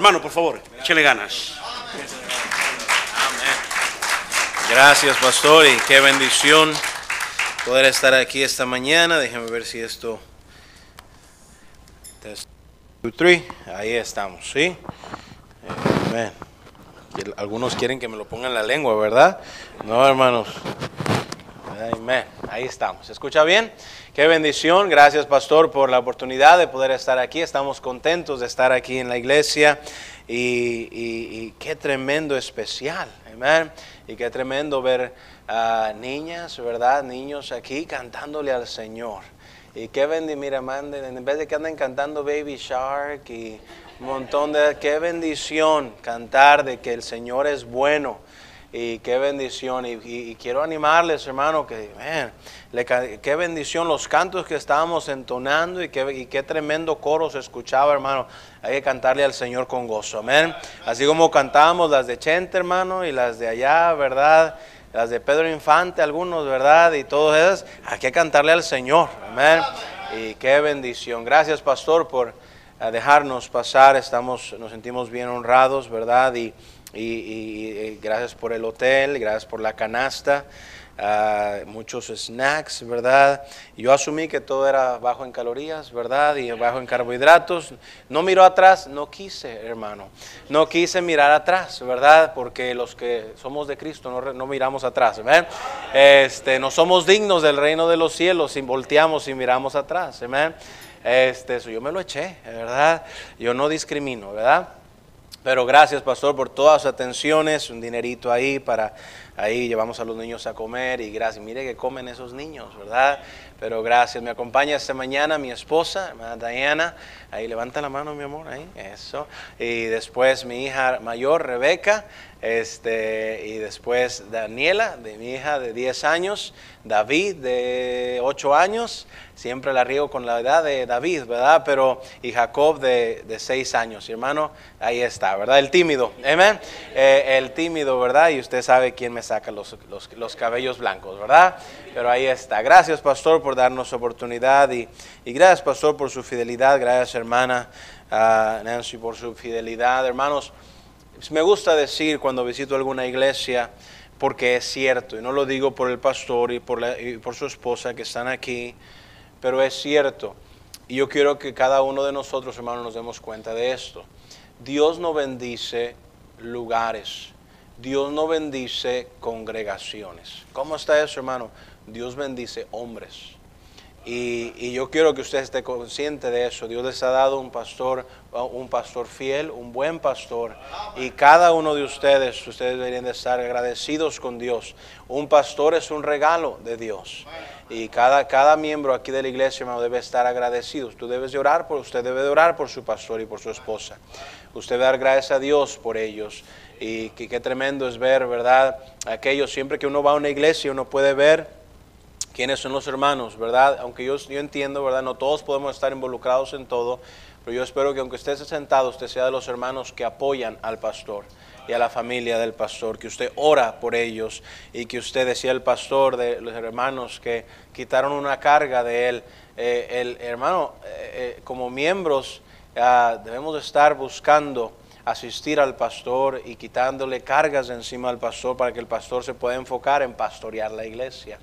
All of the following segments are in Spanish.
Hermano, por favor, échale ganas. Gracias, pastor, y qué bendición poder estar aquí esta mañana. Déjenme ver si esto. Ahí estamos, ¿sí? Algunos quieren que me lo ponga en la lengua, ¿verdad? No, hermanos. Amén. Ahí estamos. ¿Se escucha bien? Qué bendición. Gracias, pastor, por la oportunidad de poder estar aquí. Estamos contentos de estar aquí en la iglesia. Y, qué tremendo especial. Amén. Y qué tremendo ver a niñas, ¿verdad? Niños aquí cantándole al Señor. Y qué bendición, mira, manden, en vez de que anden cantando Baby Shark y un montón de, qué bendición cantar de que el Señor es bueno. Y qué bendición. Y, quiero animarles, hermano, que, qué bendición los cantos que estábamos entonando y qué, tremendo coro se escuchaba, hermano. Hay que cantarle al Señor con gozo, amén. Así como cantábamos las de Chente, hermano, y las de allá, ¿verdad? Las de Pedro Infante, algunos, ¿verdad? Y todas esas, hay que cantarle al Señor, amén. Y qué bendición. Gracias, pastor, por a dejarnos pasar. Estamos, nos sentimos bien honrados, ¿verdad? Y, y- y gracias por el hotel, gracias por la canasta, ah, muchos snacks, ¿verdad? Yo asumí que todo era bajo en calorías, ¿verdad? Y bajo en carbohidratos. No miró atrás, no quise, hermano. No quise mirar atrás, ¿verdad? Porque los que somos de Cristo no miramos atrás, ¿verdad? Este, no somos dignos del reino de los cielos si volteamos y miramos atrás, ¿verdad? Este, eso yo me lo eché, ¿verdad? Yo no discrimino, ¿verdad? Pero gracias, pastor, por todas sus atenciones, un dinerito ahí para ahí llevamos a los niños a comer y gracias. Mire que comen esos niños, ¿verdad? Pero gracias. Me acompaña esta mañana mi esposa, hermana Diana. Ahí levanta la mano, mi amor, ahí. Eso. Y después mi hija mayor, Rebeca. Este, y después Daniela, de mi hija de 10 años. David, de 8 años. Siempre la riego con la edad de David, ¿verdad? Pero, y Jacob de, de 6 años. Hermano, ahí está, ¿verdad? El tímido, amén. Eh, el tímido, ¿verdad? Y usted sabe quién me saca los, los- los cabellos blancos, ¿verdad? Pero ahí está. Gracias, pastor, por darnos oportunidad. Y, y gracias, pastor, por su fidelidad. Gracias, hermana ah, Nancy, por su fidelidad. Hermanos, me gusta decir cuando visito alguna iglesia, porque es cierto, y no lo digo por el pastor y por, la- y por su esposa que están aquí, pero es cierto. Y yo quiero que cada uno de nosotros, hermanos, nos demos cuenta de esto. Dios no bendice lugares. Dios no bendice congregaciones. ¿Cómo está eso, hermano? Dios bendice hombres. Y, yo quiero que usted esté consciente de eso. Dios les ha dado un pastor, un pastor fiel, un buen pastor. Y cada uno de ustedes, ustedes deberían de estar agradecidos con Dios. Un pastor es un regalo de Dios. Y cada, cada miembro aquí de la iglesia, hermano, debe estar agradecido. Tú debes de orar por, usted debe de orar por su pastor y por su esposa. Usted debe dar gracias a Dios por ellos. Y qué tremendo es ver, ¿verdad? Aquellos, siempre que uno va a una iglesia, uno puede ver quiénes son los hermanos, ¿verdad? Aunque yo, yo entiendo, ¿verdad? No todos podemos estar involucrados en todo, pero yo espero que aunque usted esté sentado, usted sea de los hermanos que apoyan al pastor y a la familia del pastor, que usted ora por ellos y que usted decía el pastor de los hermanos que quitaron una carga de él. Eh, el hermano, eh, eh, como miembros, ah, debemos de estar buscando asistir al pastor y quitándole cargas encima al pastor para que el pastor se pueda enfocar en pastorear la iglesia.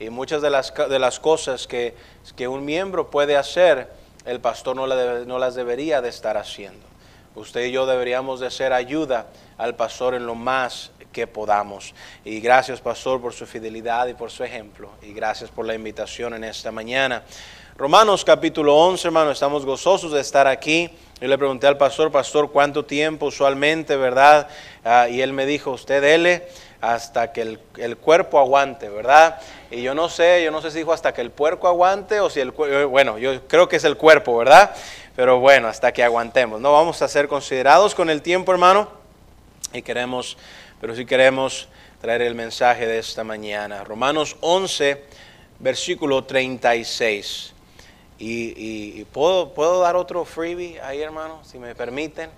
Y muchas de las, de las cosas que, que un miembro puede hacer, el pastor no, no las debería de estar haciendo. Usted y yo deberíamos de ser ayuda al pastor en lo más que podamos. Y gracias, pastor, por su fidelidad y por su ejemplo. Y gracias por la invitación en esta mañana. Romanos capítulo 11, hermano, estamos gozosos de estar aquí. Yo le pregunté al pastor, pastor, ¿cuánto tiempo usualmente, verdad? Ah, y él me dijo, usted dele hasta que el, el cuerpo aguante, ¿verdad? Y yo no sé, yo no sé si dijo hasta que el puerco aguante o si el cuerpo, bueno, yo creo que es el cuerpo, ¿verdad? Pero bueno, hasta que aguantemos. No vamos a ser considerados con el tiempo, hermano. Y queremos, pero sí queremos traer el mensaje de esta mañana. Romanos 11, versículo 36. Y, y- y ¿puedo, puedo dar otro freebie ahí, hermano, si me permiten.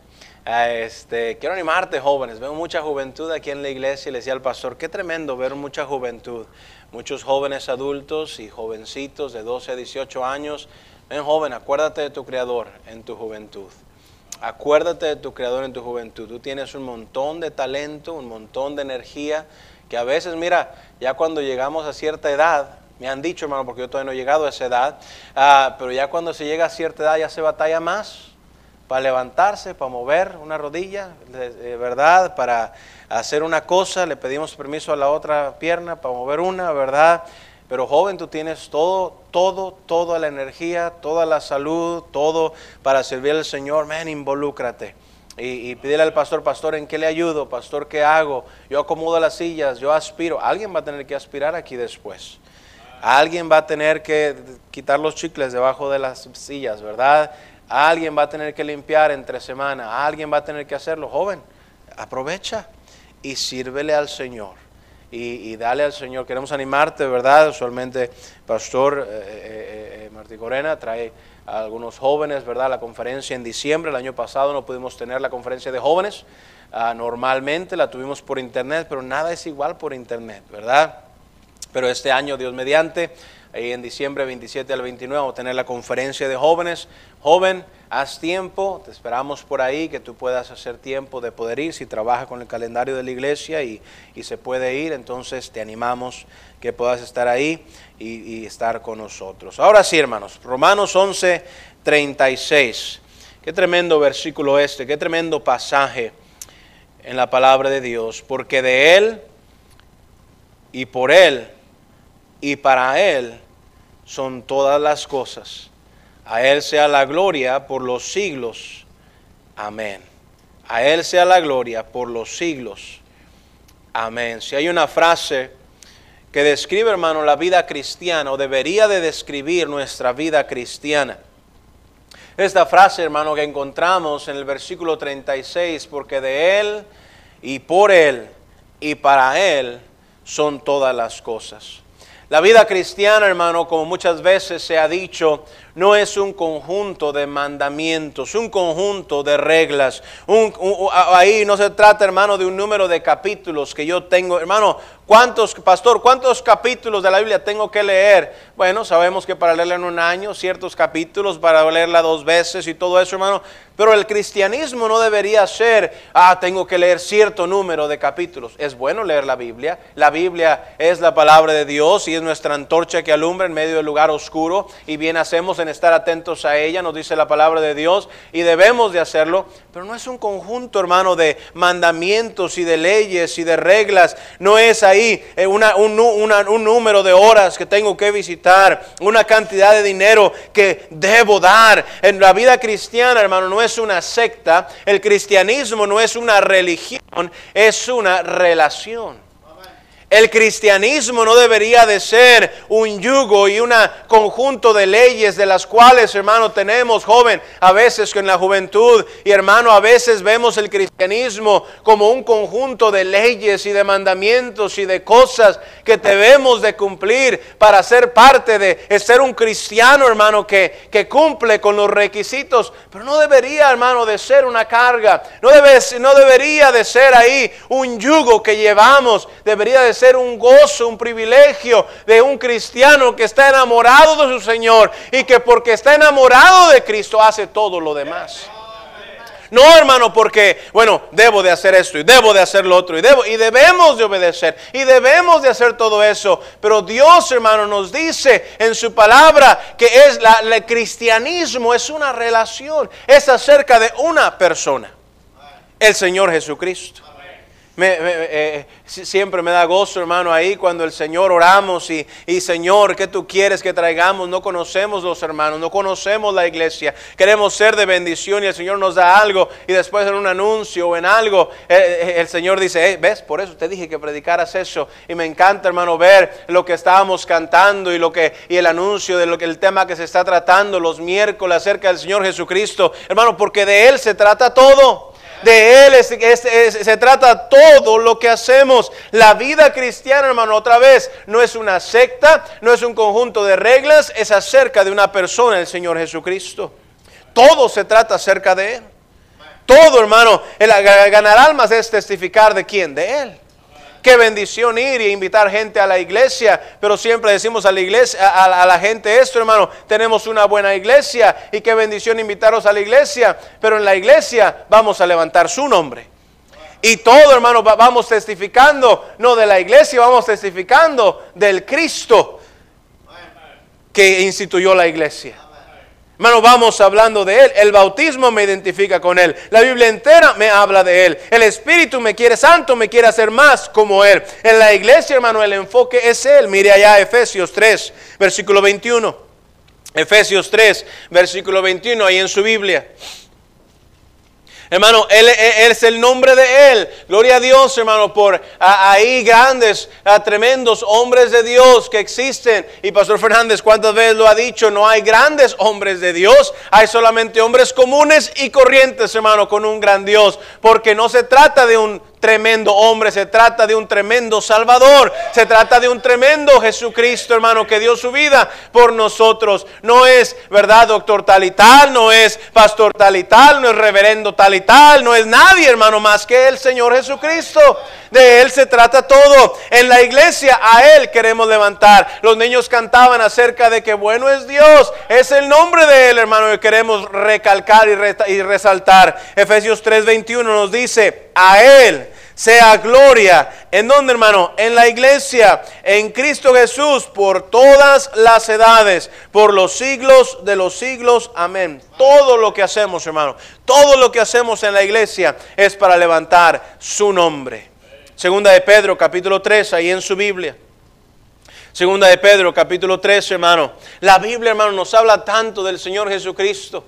Este, quiero animarte, jóvenes. Veo mucha juventud aquí en la iglesia y le decía al pastor, qué tremendo ver mucha juventud. Muchos jóvenes adultos y jovencitos de 12 a 18 años. Ven, joven, acuérdate de tu Creador en tu juventud. Acuérdate de tu creador en tu juventud. Tú tienes un montón de talento, un montón de energía, que a veces, mira, ya cuando llegamos a cierta edad, me han dicho, hermano, porque yo todavía no he llegado a esa edad, ah, pero ya cuando se llega a cierta edad ya se batalla más para levantarse, para mover una rodilla, verdad, para hacer una cosa, le pedimos permiso a la otra pierna para mover una, ¿verdad? Pero joven, tú tienes todo, todo, toda la energía, toda la salud, todo para servir al Señor. Men, involúcrate. Y, y pídele al pastor, pastor, ¿en qué le ayudo? Pastor, ¿qué hago? Yo acomodo las sillas, yo aspiro. Alguien va a tener que aspirar aquí después. Alguien va a tener que quitar los chicles debajo de las sillas, ¿verdad? Alguien va a tener que limpiar entre semana. Alguien va a tener que hacerlo. Joven, aprovecha y sírvele al Señor y, dale al Señor. Queremos animarte, ¿verdad? Usualmente, Pastor eh, eh, eh, Martí Corena trae a algunos jóvenes, ¿verdad? La conferencia en diciembre, el año pasado no pudimos tener la conferencia de jóvenes. Ah, normalmente la tuvimos por internet, pero nada es igual por internet, ¿verdad? Pero este año, Dios mediante, ahí en diciembre 27 al 29 vamos a tener la conferencia de jóvenes. Joven, haz tiempo, te esperamos por ahí, que tú puedas hacer tiempo de poder ir. Si trabaja con el calendario de la iglesia y, se puede ir, entonces te animamos que puedas estar ahí y, estar con nosotros. Ahora sí, hermanos, Romanos 11, 36. Qué tremendo versículo este, qué tremendo pasaje en la palabra de Dios, porque de Él y por Él y para Él son todas las cosas. A Él sea la gloria por los siglos. Amén. A Él sea la gloria por los siglos. Amén. Si hay una frase que describe, hermano, la vida cristiana o debería de describir nuestra vida cristiana. Esta frase, hermano, que encontramos en el versículo 36, porque de Él y por Él y para Él son todas las cosas. La vida cristiana, hermano, como muchas veces se ha dicho, no es un conjunto de mandamientos, un conjunto de reglas. ahí no se trata, hermano, de un número de capítulos que yo tengo. Hermano, ¿cuántos, pastor, cuántos capítulos de la Biblia tengo que leer? Bueno, sabemos que para leerla en un año, ciertos capítulos, para leerla dos veces y todo eso, hermano. Pero el cristianismo no debería ser, ah, tengo que leer cierto número de capítulos. Es bueno leer la Biblia. La Biblia es la palabra de Dios y es nuestra antorcha que alumbra en medio del lugar oscuro. Y bien hacemos en estar atentos a ella, nos dice la palabra de Dios, y debemos de hacerlo. Pero no es un conjunto, hermano, de mandamientos y de leyes y de reglas. No es ahí eh, un, un número de horas que tengo que visitar, una cantidad de dinero que debo dar. En la vida cristiana, hermano, no es una secta, el cristianismo no es una religión, es una relación. El cristianismo no debería de ser un yugo y un conjunto de leyes de las cuales, hermano, tenemos, joven, a veces en la juventud y hermano, a veces vemos el cristianismo como un conjunto de leyes y de mandamientos y de cosas que debemos de cumplir para ser parte de ser un cristiano, hermano, que, que cumple con los requisitos, pero no debería, hermano, de ser una carga, no, debe, no debería de ser ahí un yugo que llevamos, debería de ser ser un gozo, un privilegio de un cristiano que está enamorado de su Señor y que porque está enamorado de Cristo hace todo lo demás. No, hermano, porque, bueno, debo de hacer esto y debo de hacer lo otro y, debo, y debemos de obedecer y debemos de hacer todo eso. Pero Dios, hermano, nos dice en su palabra que es la, el cristianismo es una relación, es acerca de una persona, el Señor Jesucristo. Me, eh, siempre me da gozo, hermano, ahí cuando el Señor oramos y, y, Señor, ¿qué tú quieres que traigamos? No conocemos los hermanos, no conocemos la iglesia, queremos ser de bendición y el Señor nos da algo y después en un anuncio o en algo, eh, eh, el Señor dice, ves, por eso te dije que predicaras eso y me encanta, hermano, ver lo que estábamos cantando y, lo que, y el anuncio de lo que el tema que se está tratando los miércoles acerca del Señor Jesucristo, hermano, porque de Él se trata todo. De Él se trata todo lo que hacemos. La vida cristiana, hermano, otra vez, no es una secta, no es un conjunto de reglas, es acerca de una persona, el Señor Jesucristo. Todo se trata acerca de Él. Todo, hermano, el ganar almas es testificar de quién, de Él. Qué bendición ir y invitar gente a la iglesia. Pero siempre decimos a la iglesia, a, la gente esto, hermano. Tenemos una buena iglesia y qué bendición invitaros a la iglesia. Pero en la iglesia vamos a levantar su nombre. Y todo, hermano, va- vamos testificando, no de la iglesia, vamos testificando del Cristo que instituyó la iglesia. Hermano, vamos hablando de Él. El bautismo me identifica con Él. La Biblia entera me habla de Él. El Espíritu me quiere santo, me quiere hacer más como Él. En la iglesia, hermano, el enfoque es Él. Mire allá Efesios 3, versículo 21. Efesios 3, versículo 21, ahí en su Biblia. Hermano, él, es el nombre de Él. Gloria a Dios, hermano, por ahí grandes, a tremendos hombres de Dios que existen. Y Pastor Fernández, ¿cuántas veces lo ha dicho? No hay grandes hombres de Dios, hay solamente hombres comunes y corrientes, hermano, con un gran Dios. Porque no se trata de un tremendo hombre, se trata de un tremendo Salvador, se trata de un tremendo Jesucristo, hermano, que dio su vida por nosotros. No es, ¿verdad, doctor tal y tal? No es pastor tal y tal, no es reverendo tal y tal, no es nadie, hermano, más que el Señor Jesucristo. De Él se trata todo. En la iglesia a Él queremos levantar. Los niños cantaban acerca de que bueno es Dios, es el nombre de Él, hermano, que queremos recalcar y, y resaltar. Efesios 3:21 nos dice, a Él sea gloria. ¿En dónde, hermano? En la iglesia, en Cristo Jesús, por todas las edades, por los siglos de los siglos. Amén. Todo lo que hacemos, hermano, todo lo que hacemos en la iglesia es para levantar su nombre. Segunda de Pedro, capítulo 3, ahí en su Biblia. Segunda de Pedro, capítulo 3, hermano. La Biblia, hermano, nos habla tanto del Señor Jesucristo.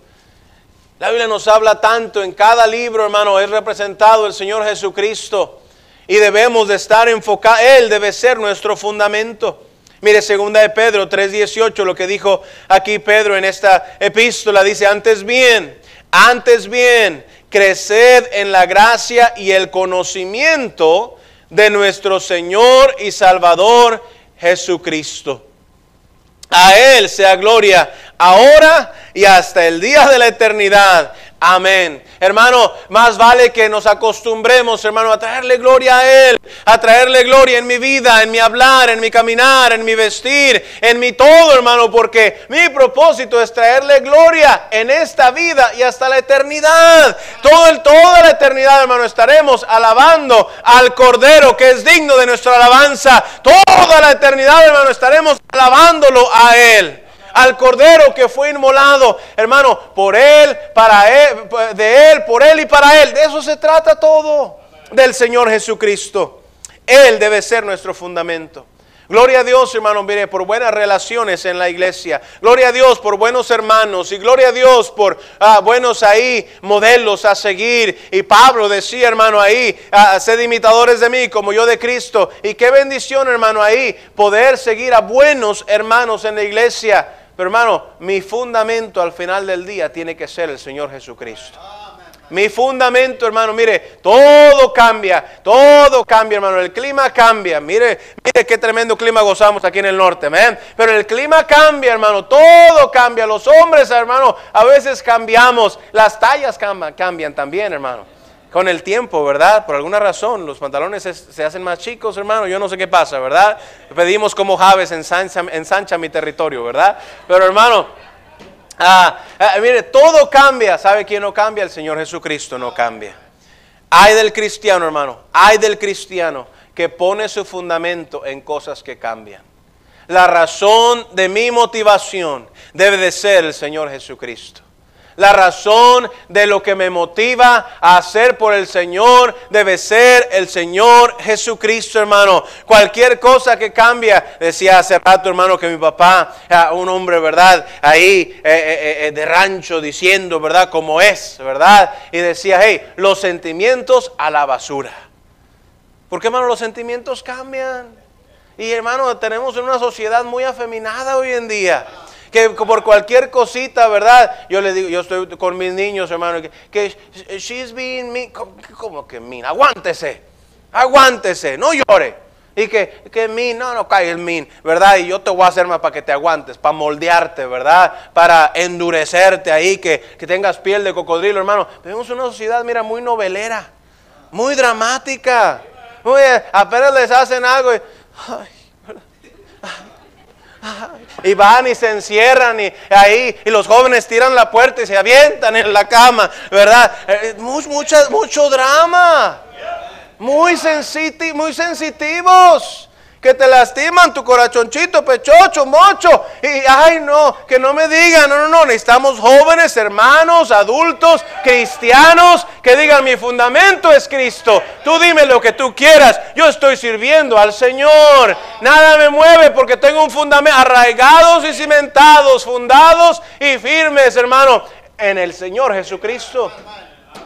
La Biblia nos habla tanto, en cada libro, hermano, es representado el Señor Jesucristo. Y debemos de estar enfocados, Él debe ser nuestro fundamento. Mire, segunda de Pedro 3:18, lo que dijo aquí Pedro en esta epístola, dice, antes bien, antes bien, creced en la gracia y el conocimiento de nuestro Señor y Salvador Jesucristo. A Él sea gloria ahora y hasta el día de la eternidad. Amén. Hermano, más vale que nos acostumbremos, hermano, a traerle gloria a Él, a traerle gloria en mi vida, en mi hablar, en mi caminar, en mi vestir, en mi todo, hermano, porque mi propósito es traerle gloria en esta vida y hasta la eternidad. Todo el, toda la eternidad, hermano, estaremos alabando al Cordero que es digno de nuestra alabanza. Toda la eternidad, hermano, estaremos alabándolo a Él al cordero que fue inmolado, hermano, por él, para él, de él, por él y para él. De eso se trata todo, del Señor Jesucristo. Él debe ser nuestro fundamento. Gloria a Dios, hermano, mire, por buenas relaciones en la iglesia. Gloria a Dios por buenos hermanos. Y gloria a Dios por ah, buenos ahí modelos a seguir. Y Pablo decía, hermano, ahí, ah, sed imitadores de mí como yo de Cristo. Y qué bendición, hermano, ahí, poder seguir a buenos hermanos en la iglesia. Pero hermano, mi fundamento al final del día tiene que ser el Señor Jesucristo. Mi fundamento, hermano, mire, todo cambia, todo cambia, hermano. El clima cambia. Mire, mire qué tremendo clima gozamos aquí en el norte, amén. Pero el clima cambia, hermano, todo cambia. Los hombres, hermano, a veces cambiamos. Las tallas cambian, cambian también, hermano. Con el tiempo, ¿verdad? Por alguna razón, los pantalones se, hacen más chicos, hermano. Yo no sé qué pasa, ¿verdad? Pedimos como Javes ensancha, ensancha mi territorio, ¿verdad? Pero, hermano, Ah, ah, mire, todo cambia. ¿Sabe quién no cambia? El Señor Jesucristo no cambia. Hay del cristiano, hermano. Hay del cristiano que pone su fundamento en cosas que cambian. La razón de mi motivación debe de ser el Señor Jesucristo. La razón de lo que me motiva a hacer por el Señor debe ser el Señor Jesucristo, hermano. Cualquier cosa que cambia, decía hace rato, hermano, que mi papá, ah, un hombre, ¿verdad? Ahí eh, eh, eh, de rancho diciendo, ¿verdad? Como es, ¿verdad? Y decía, hey, los sentimientos a la basura. Porque, hermano, los sentimientos cambian. Y, hermano, tenemos una sociedad muy afeminada hoy en día que por cualquier cosita, ¿verdad? Yo le digo, yo estoy con mis niños, hermano, que, she's being mean. ¿Cómo, cómo que mean? Aguántese, aguántese, no llore. Y que, que mean, no, no cae el mean, ¿verdad? Y yo te voy a hacer más para que te aguantes, para moldearte, ¿verdad? Para endurecerte ahí, que, que tengas piel de cocodrilo, hermano. Vivimos una sociedad, mira, muy novelera, muy dramática. Muy bien, apenas les hacen algo y, y van y se encierran y ahí y los jóvenes tiran la puerta y se avientan en la cama, ¿verdad? Eh, mucho drama. Muy, muy sensitivos que te lastiman tu corazoncito, pechocho, mocho. Y ay, no, que no me digan, no, no, no, necesitamos jóvenes, hermanos, adultos, cristianos, que digan mi fundamento es Cristo. Tú dime lo que tú quieras, yo estoy sirviendo al Señor. Nada me mueve porque tengo un fundamento, arraigados y cimentados, fundados y firmes, hermano, en el Señor Jesucristo.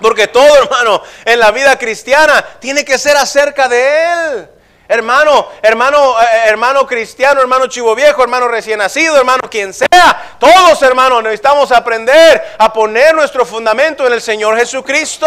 Porque todo, hermano, en la vida cristiana tiene que ser acerca de Él. Hermano, hermano, eh, eh, hermano cristiano, hermano chivo viejo, hermano recién nacido, hermano quien sea, todos hermanos necesitamos aprender a poner nuestro fundamento en el Señor Jesucristo.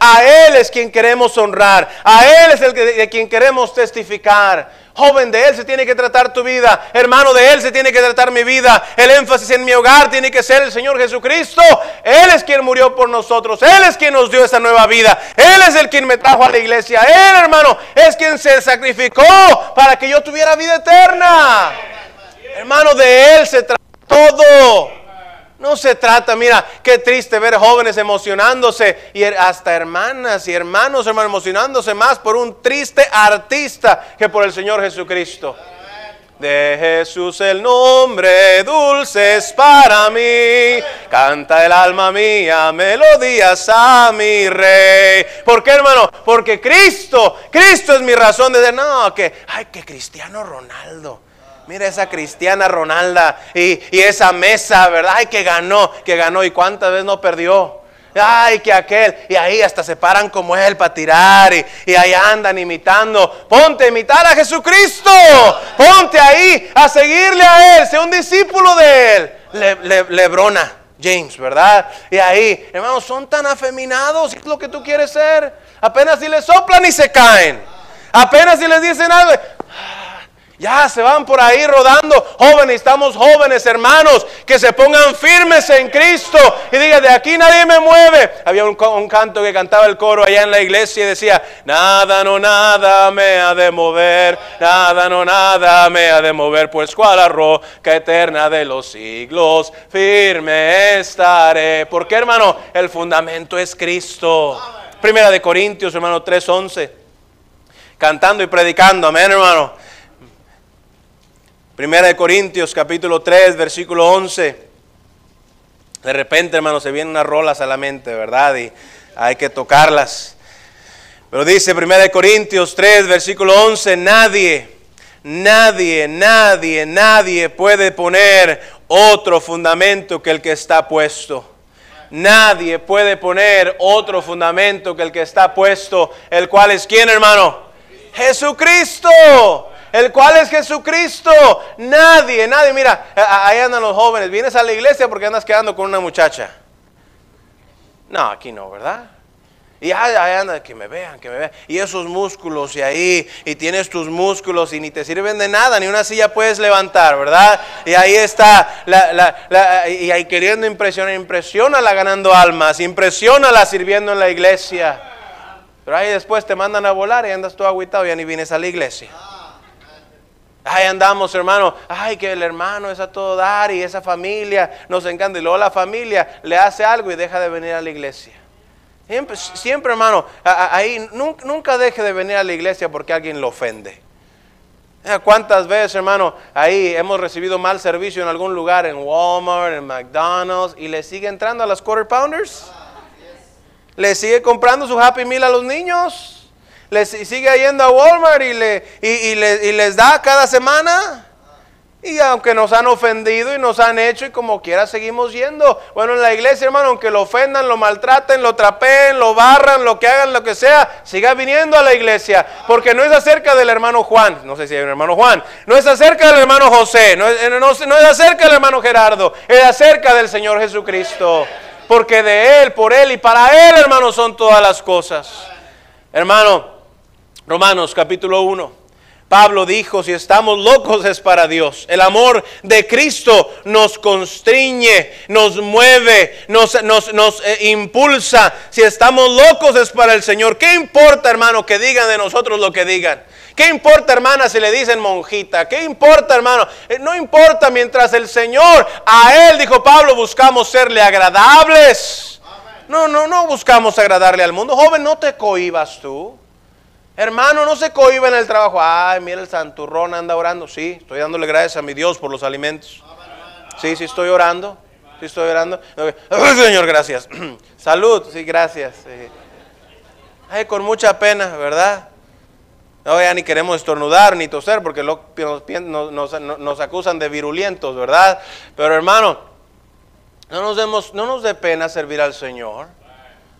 A Él es quien queremos honrar, a Él es el de quien queremos testificar. Joven, de Él se tiene que tratar tu vida. Hermano, de Él se tiene que tratar mi vida. El énfasis en mi hogar tiene que ser el Señor Jesucristo. Él es quien murió por nosotros. Él es quien nos dio esa nueva vida. Él es el quien me trajo a la iglesia. Él, hermano, es quien se sacrificó para que yo tuviera vida eterna. Hermano, de Él se trata todo. No se trata, mira, qué triste ver jóvenes emocionándose y hasta hermanas y hermanos hermanos emocionándose más por un triste artista que por el Señor Jesucristo. De Jesús el nombre dulce es para mí. Canta el alma mía melodías a mi rey. ¿Por qué, hermano? Porque Cristo, Cristo es mi razón de decir, no, que, ay, que Cristiano Ronaldo. Mira esa cristiana Ronalda y, esa mesa, ¿verdad? Ay, que ganó, que ganó y cuántas veces no perdió. Ay, que aquel. Y ahí hasta se paran como él para tirar y, y, ahí andan imitando. Ponte a imitar a Jesucristo. Ponte ahí a seguirle a él. Sea un discípulo de él. Lebrona, James, ¿verdad? Y ahí, hermanos, son tan afeminados. Es lo que tú quieres ser. Apenas si les soplan y se caen. Apenas si les dicen algo. Ya se van por ahí rodando. Jóvenes, estamos jóvenes, hermanos, que se pongan firmes en Cristo y digan, de aquí nadie me mueve. Había un, canto que cantaba el coro allá en la iglesia y decía, nada, no, nada me ha de mover, nada, no, nada me ha de mover, pues cual la roca eterna de los siglos, firme estaré. ¿Por qué, hermano? El fundamento es Cristo. Primera de Corintios, hermano 3:11. Cantando y predicando, amén, hermano. Primera de Corintios capítulo 3, versículo 11. De repente, hermano, se vienen unas rolas a la mente, ¿verdad? Y hay que tocarlas. Pero dice Primera de Corintios 3, versículo 11, nadie, nadie, nadie, nadie puede poner otro fundamento que el que está puesto. Nadie puede poner otro fundamento que el que está puesto, el cual es quién, hermano? Jesucristo el cual es Jesucristo. Nadie, nadie, mira, ahí andan los jóvenes. Vienes a la iglesia porque andas quedando con una muchacha. No, aquí no, ¿verdad? Y ahí, anda, que me vean, que me vean. Y esos músculos y ahí, y tienes tus músculos y ni te sirven de nada, ni una silla puedes levantar, ¿verdad? Y ahí está, y ahí queriendo impresionar, impresiónala ganando almas, impresiónala sirviendo en la iglesia. Pero ahí después te mandan a volar y andas todo aguitado y ya ni vienes a la iglesia. Ahí andamos, hermano. Ay, que el hermano es a todo dar y esa familia nos encanta. Y luego la familia le hace algo y deja de venir a la iglesia. Siempre, hermano, ahí nunca, deje de venir a la iglesia porque alguien lo ofende. ¿Cuántas veces, hermano, ahí hemos recibido mal servicio en algún lugar, en Walmart, en McDonald's, y le sigue entrando a las quarter pounders? ¿Le sigue comprando su Happy Meal a los niños? Les sigue yendo a Walmart y, le, y, les da cada semana. Y aunque nos han ofendido y nos han hecho y como quiera seguimos yendo. Bueno, en la iglesia, hermano, aunque lo ofendan, lo maltraten, lo trapeen, lo barran, lo que hagan, lo que sea, siga viniendo a la iglesia. Porque no es acerca del hermano Juan, no sé si hay un hermano Juan, no es acerca del hermano José, no es, no es acerca del hermano Gerardo, es acerca del Señor Jesucristo. Porque de Él, por Él y para Él, hermano, son todas las cosas. Hermano, Romanos capítulo 1, Pablo dijo, si estamos locos es para Dios. El amor de Cristo nos constriñe, nos mueve, nos, nos, nos eh, impulsa. Si estamos locos es para el Señor. ¿Qué importa, hermano, que digan de nosotros lo que digan? ¿Qué importa, hermana, si le dicen monjita? ¿Qué importa, hermano? Eh, no importa mientras el Señor, a Él, dijo Pablo, buscamos serle agradables. No, no, no buscamos agradarle al mundo. Joven, no te cohibas tú. Hermano, no se cohiba en el trabajo. Ay, mira el santurrón anda orando. Sí, estoy dándole gracias a mi Dios por los alimentos. Sí, sí estoy orando. Sí estoy orando. Señor, gracias. Salud, sí, gracias. Ay, con mucha pena, ¿verdad? No, ya ni queremos estornudar ni toser porque nos, nos, acusan de virulentos, ¿verdad? Pero hermano, no nos, demos, no nos dé pena servir al Señor.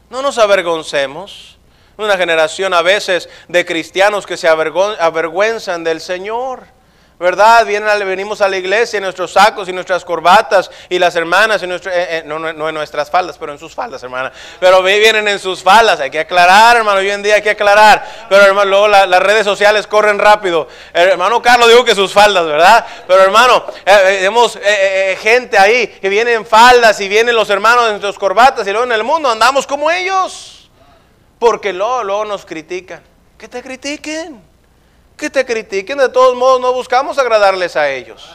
No nos avergoncemos. Una generación a veces de cristianos que se avergüenzan del Señor. ¿Verdad? Vienen, venimos a la iglesia en nuestros sacos y nuestras corbatas y las hermanas, en nuestro, eh, eh, no, en nuestras faldas, pero en sus faldas, hermana. Pero vienen en sus faldas, hay que aclarar, hermano, hoy en día hay que aclarar. Pero hermano, luego las redes sociales corren rápido. Hermano Carlos dijo que sus faldas, ¿verdad? Pero hermano, eh, vemos gente ahí que viene en faldas y vienen los hermanos en sus corbatas y luego en el mundo andamos como ellos. Porque luego, luego nos critican. Que te critiquen que te critiquen, de todos modos no buscamos agradarles a ellos.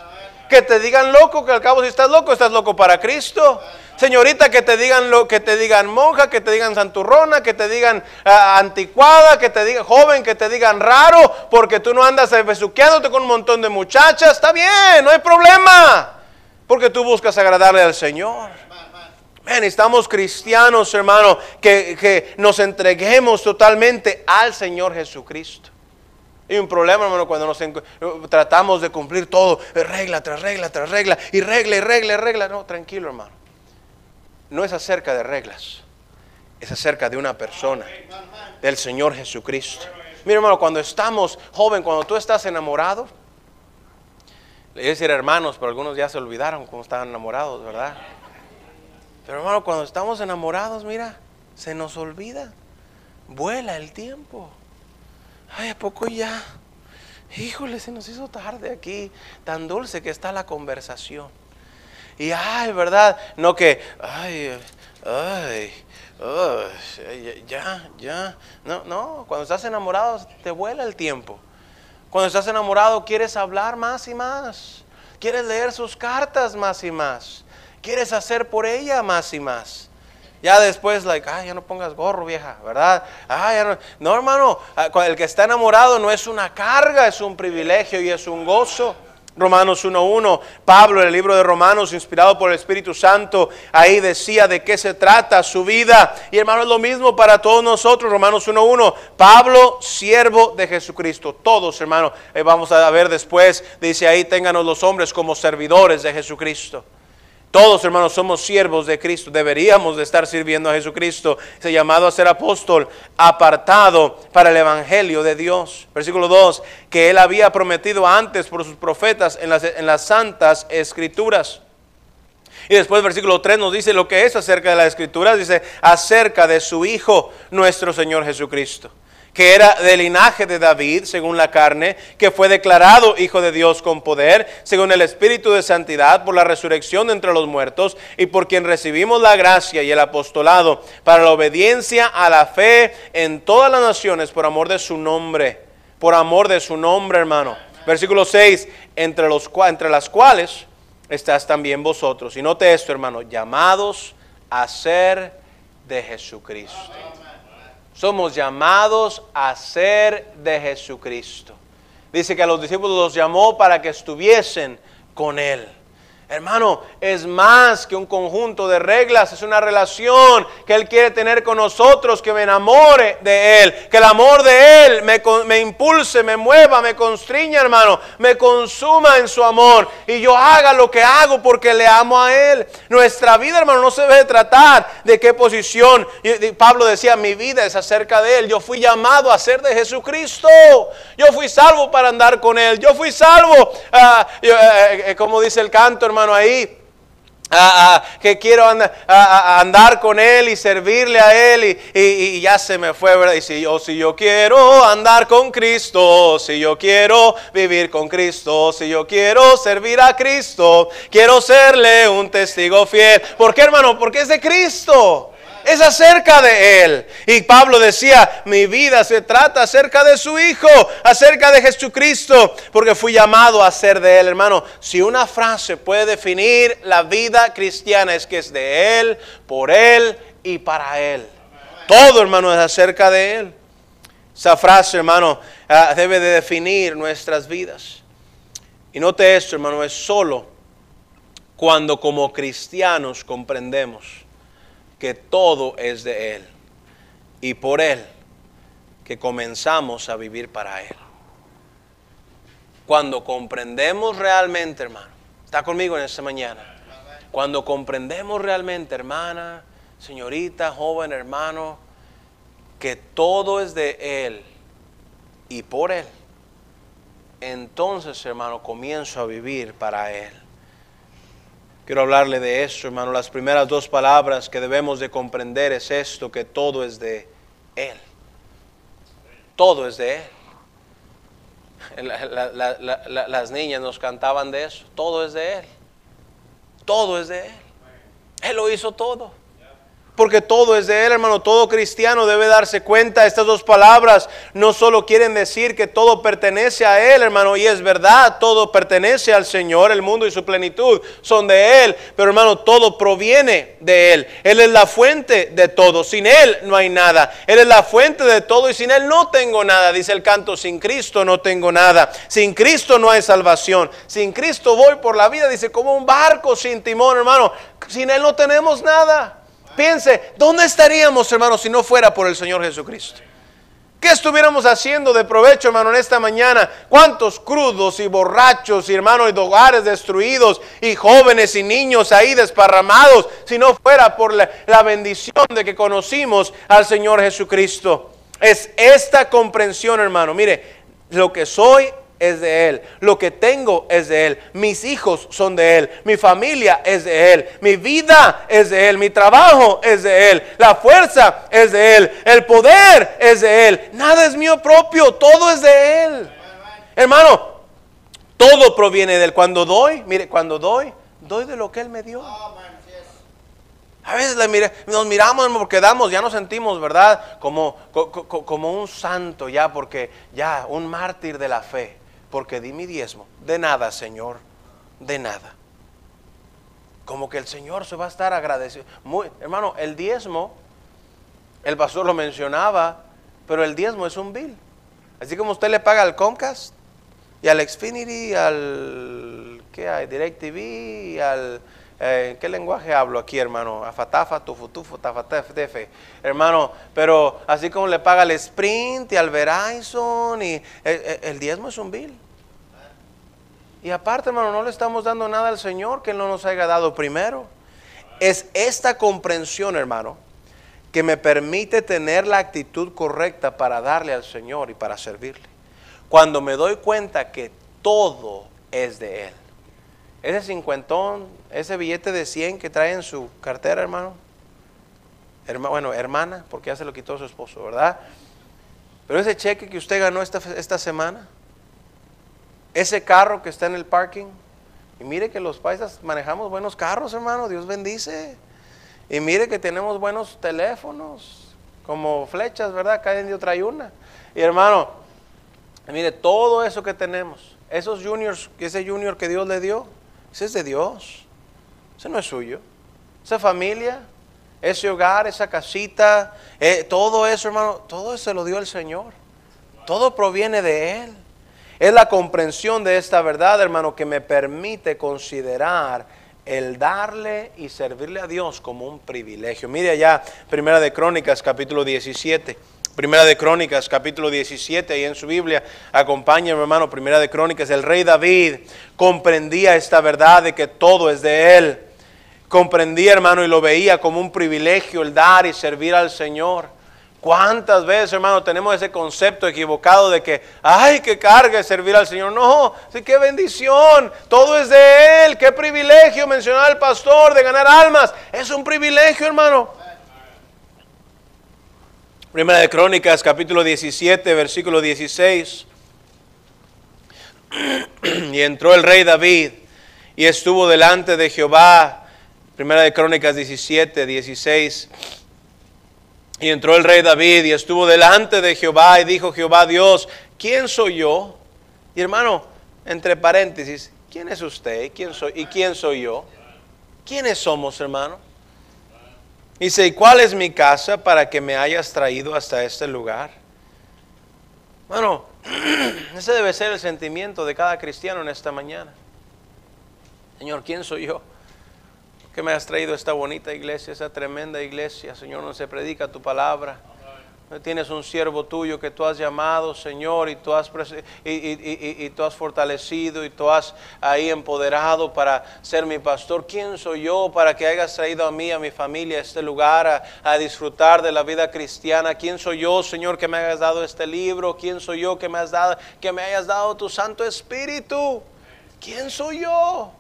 Que te digan loco, que al cabo si estás loco, estás loco para Cristo. Señorita, que te digan lo, que te digan monja, que te digan santurrona, que te digan ah, anticuada, que te digan joven, que te digan raro, porque tú no andas besuqueándote con un montón de muchachas. Está bien, no hay problema. Porque tú buscas agradarle al Señor. Necesitamos cristianos, hermano, que, que nos entreguemos totalmente al Señor Jesucristo. Hay un problema, hermano, cuando nos tratamos de cumplir todo, regla tras regla tras regla, y regla y regla y regla. No, tranquilo, hermano. No es acerca de reglas, es acerca de una persona, del Señor Jesucristo. Mira, hermano, cuando estamos joven, cuando tú estás enamorado, le decir hermanos, pero algunos ya se olvidaron cómo estaban enamorados, ¿verdad? Pero hermano, cuando estamos enamorados, mira, se nos olvida, vuela el tiempo. Ay, ¿a poco ya? Híjole, se nos hizo tarde aquí. Tan dulce que está la conversación. Y ay, ¿verdad? No que, ay, ay, ay, ya, ya. No, no, cuando estás enamorado te vuela el tiempo. Cuando estás enamorado quieres hablar más y más. Quieres leer sus cartas más y más. Quieres hacer por ella más y más. Ya después, like, ay, ya no pongas gorro, vieja, ¿verdad? Ay, ya no. no, hermano, ah, el que está enamorado no es una carga, es un privilegio y es un gozo. Romanos 1.1, Pablo en el libro de Romanos, inspirado por el Espíritu Santo, ahí decía de qué se trata su vida. Y hermano, es lo mismo para todos nosotros, Romanos 1.1, Pablo, siervo de Jesucristo. Todos, hermano, eh, vamos a ver después, dice ahí, ténganos los hombres como servidores de Jesucristo. Todos, hermanos, somos siervos de Cristo. Deberíamos de estar sirviendo a Jesucristo. Se llamado a ser apóstol, apartado para el Evangelio de Dios. Versículo 2, que él había prometido antes por sus profetas en las, en las santas escrituras. Y después versículo 3 nos dice lo que es acerca de las escrituras. Dice, acerca de su Hijo, nuestro Señor Jesucristo que era del linaje de David, según la carne, que fue declarado Hijo de Dios con poder, según el Espíritu de Santidad, por la resurrección de entre los muertos, y por quien recibimos la gracia y el apostolado para la obediencia a la fe en todas las naciones por amor de su nombre, por amor de su nombre, hermano. Versículo 6, entre, los, entre las cuales estás también vosotros. Y note esto, hermano, llamados a ser de Jesucristo. Somos llamados a ser de Jesucristo. Dice que a los discípulos los llamó para que estuviesen con Él. Hermano, es más que un conjunto de reglas, es una relación que Él quiere tener con nosotros, que me enamore de Él, que el amor de Él me, impulse, me mueva, me constriña, hermano, me consuma en su amor y yo haga lo que hago porque le amo a Él. Nuestra vida, hermano, no se debe tratar de qué posición. Pablo decía, mi vida es acerca de Él. Yo fui llamado a ser de Jesucristo. Yo fui salvo para andar con Él. Yo fui salvo, ah, eh, eh, como dice el canto, hermano ahí. Ah, ah, que quiero andar, andar, con Él y servirle a Él y, y, ya se me fue, ¿verdad? Y si yo, si yo quiero andar con Cristo, si yo quiero vivir con Cristo, si yo quiero servir a Cristo, quiero serle un testigo fiel. ¿Por qué, hermano? Porque es de Cristo es acerca de Él. Y Pablo decía, mi vida se trata acerca de su Hijo, acerca de Jesucristo, porque fui llamado a ser de Él, hermano. Si una frase puede definir la vida cristiana es que es de Él, por Él y para Él. Todo, hermano, es acerca de Él. Esa frase, hermano, ah, debe de definir nuestras vidas. Y note esto, hermano, es solo cuando como cristianos comprendemos que todo es de Él y por Él que comenzamos a vivir para Él. Cuando comprendemos realmente, hermano, está conmigo en esta mañana. Cuando comprendemos realmente, hermana, señorita, joven, hermano, que todo es de Él y por Él, entonces, hermano, comienzo a vivir para Él. Quiero hablarle de eso, hermano. Las primeras dos palabras que debemos de comprender es esto, que todo es de Él. Todo es de Él. las niñas nos cantaban de eso. Todo es de Él. Todo es de Él. Él lo hizo todo porque todo es de Él, hermano. Todo cristiano debe darse cuenta. Estas dos palabras no solo quieren decir que todo pertenece a Él, hermano, y es verdad, todo pertenece al Señor, el mundo y su plenitud son de Él, pero hermano, todo proviene de Él. Él es la fuente de todo. Sin Él no hay nada. Él es la fuente de todo y sin Él no tengo nada. Dice el canto, sin Cristo no tengo nada. Sin Cristo no hay salvación. Sin Cristo voy por la vida, dice, como un barco sin timón, hermano. Sin Él no tenemos nada. Piense, ¿dónde estaríamos, hermanos, si no fuera por el Señor Jesucristo? ¿Qué estuviéramos haciendo de provecho, hermano, en esta mañana? ¿Cuántos crudos y borrachos y hermanos y hogares destruidos y jóvenes y niños ahí desparramados si no fuera por la bendición de que conocimos al Señor Jesucristo? Es esta comprensión, hermano. Mire, lo que soy es de Él. Lo que tengo es de Él. Mis hijos son de Él. Mi familia es de Él. Mi vida es de Él. Mi trabajo es de Él. La fuerza es de Él. El poder es de Él. Nada es mío propio. Todo es de Él. Hermano, todo proviene de Él. Cuando doy, mire, cuando doy, doy de lo que Él me dio. A veces nos miramos porque damos, ya nos sentimos, ¿verdad? Como, como un santo ya, porque ya, un mártir de la fe porque di mi diezmo. De nada, Señor, de nada. Como que el Señor se va a estar agradecido. Muy, hermano, el diezmo, el pastor lo mencionaba, pero el diezmo es un bill. Así como usted le paga al Comcast y al Xfinity, al ¿qué hay? DirecTV y al eh, ¿Qué lenguaje hablo aquí, hermano? Afatafa, tufutufu, tafatefe. Hermano, pero así como le paga al Sprint y al Verizon, y eh, eh, el, diezmo es un bill. Y aparte, hermano, no le estamos dando nada al Señor que Él no nos haya dado primero. Es esta comprensión, hermano, que me permite tener la actitud correcta para darle al Señor y para servirle. Cuando me doy cuenta que todo es de Él. Ese cincuentón, ese billete de 100 que trae en su cartera, hermano. bueno, hermana, porque ya se lo quitó su esposo, ¿verdad? Pero ese cheque que usted ganó esta, esta semana, ese carro que está en el parking, y mire que los paisas manejamos buenos carros, hermano, Dios bendice. Y mire que tenemos buenos teléfonos, como flechas, ¿verdad? Cada día trae una. Y hermano, mire, todo eso que tenemos, esos juniors, ese junior que Dios le dio, ese es de Dios. Ese no es suyo. Esa familia, ese hogar, esa casita, eh, todo eso, hermano, todo eso lo dio el Señor. Todo proviene de Él. Es la comprensión de esta verdad, hermano, que me permite considerar el darle y servirle a Dios como un privilegio. Mire allá, Primera de Crónicas, capítulo 17. Primera de Crónicas, capítulo 17, ahí en su Biblia, acompaña, hermano, Primera de Crónicas, el rey David comprendía esta verdad de que todo es de él. Comprendía, hermano, y lo veía como un privilegio el dar y servir al Señor. ¿Cuántas veces, hermano, tenemos ese concepto equivocado de que, ay, qué carga es servir al Señor? No, sí, qué bendición, todo es de Él, qué privilegio mencionar al pastor de ganar almas. Es un privilegio, hermano. Primera de Crónicas, capítulo 17, versículo 16. y entró el rey David y estuvo delante de Jehová. Primera de Crónicas 17, 16. Y entró el rey David y estuvo delante de Jehová y dijo Jehová Dios, ¿quién soy yo? Y hermano, entre paréntesis, ¿quién es usted? ¿Y quién soy, y quién soy yo? ¿Quiénes somos, hermano? Dice, ¿y cuál es mi casa para que me hayas traído hasta este lugar? Bueno, ese debe ser el sentimiento de cada cristiano en esta mañana. Señor, ¿quién soy yo? que me has traído esta bonita iglesia, esa tremenda iglesia. Señor, no se predica tu palabra. Tienes un siervo tuyo que tú has llamado, Señor, y tú has, y, tú has fortalecido y tú has ahí empoderado para ser mi pastor. ¿Quién soy yo para que hayas traído a mí, a mi familia, a este lugar, a, a disfrutar de la vida cristiana? ¿Quién soy yo, Señor, que me hayas dado este libro? ¿Quién soy yo que me, has dado, que me hayas dado tu Santo Espíritu? ¿Quién soy yo?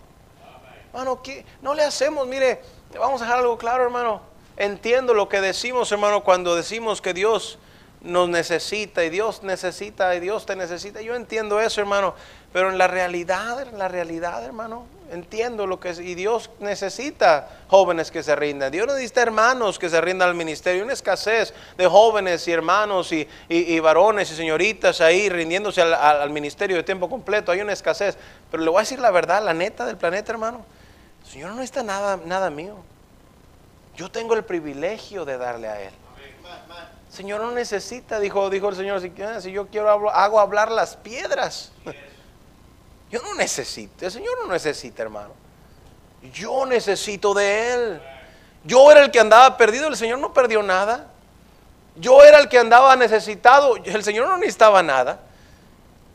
Hermano, no le hacemos, mire, vamos a dejar algo claro, hermano. Entiendo lo que decimos, hermano, cuando decimos que Dios nos necesita y Dios necesita y Dios te necesita. Yo entiendo eso, hermano, pero en la realidad, en la realidad, hermano, entiendo lo que es. Y Dios necesita jóvenes que se rindan. Dios necesita hermanos que se rindan al ministerio. Una escasez de jóvenes y hermanos y, varones y señoritas ahí rindiéndose al, ministerio de tiempo completo. Hay una escasez. Pero le voy a decir la verdad, la neta del planeta, hermano. Señor no está nada, nada mío. Yo tengo el privilegio de darle a Él. Señor no necesita, dijo, dijo el Señor, si, yo quiero hago hablar las piedras. Yo no necesito, el Señor no necesita, hermano. Yo necesito de Él. Yo era el que andaba perdido, el Señor no perdió nada. Yo era el que andaba necesitado, el Señor no necesitaba nada.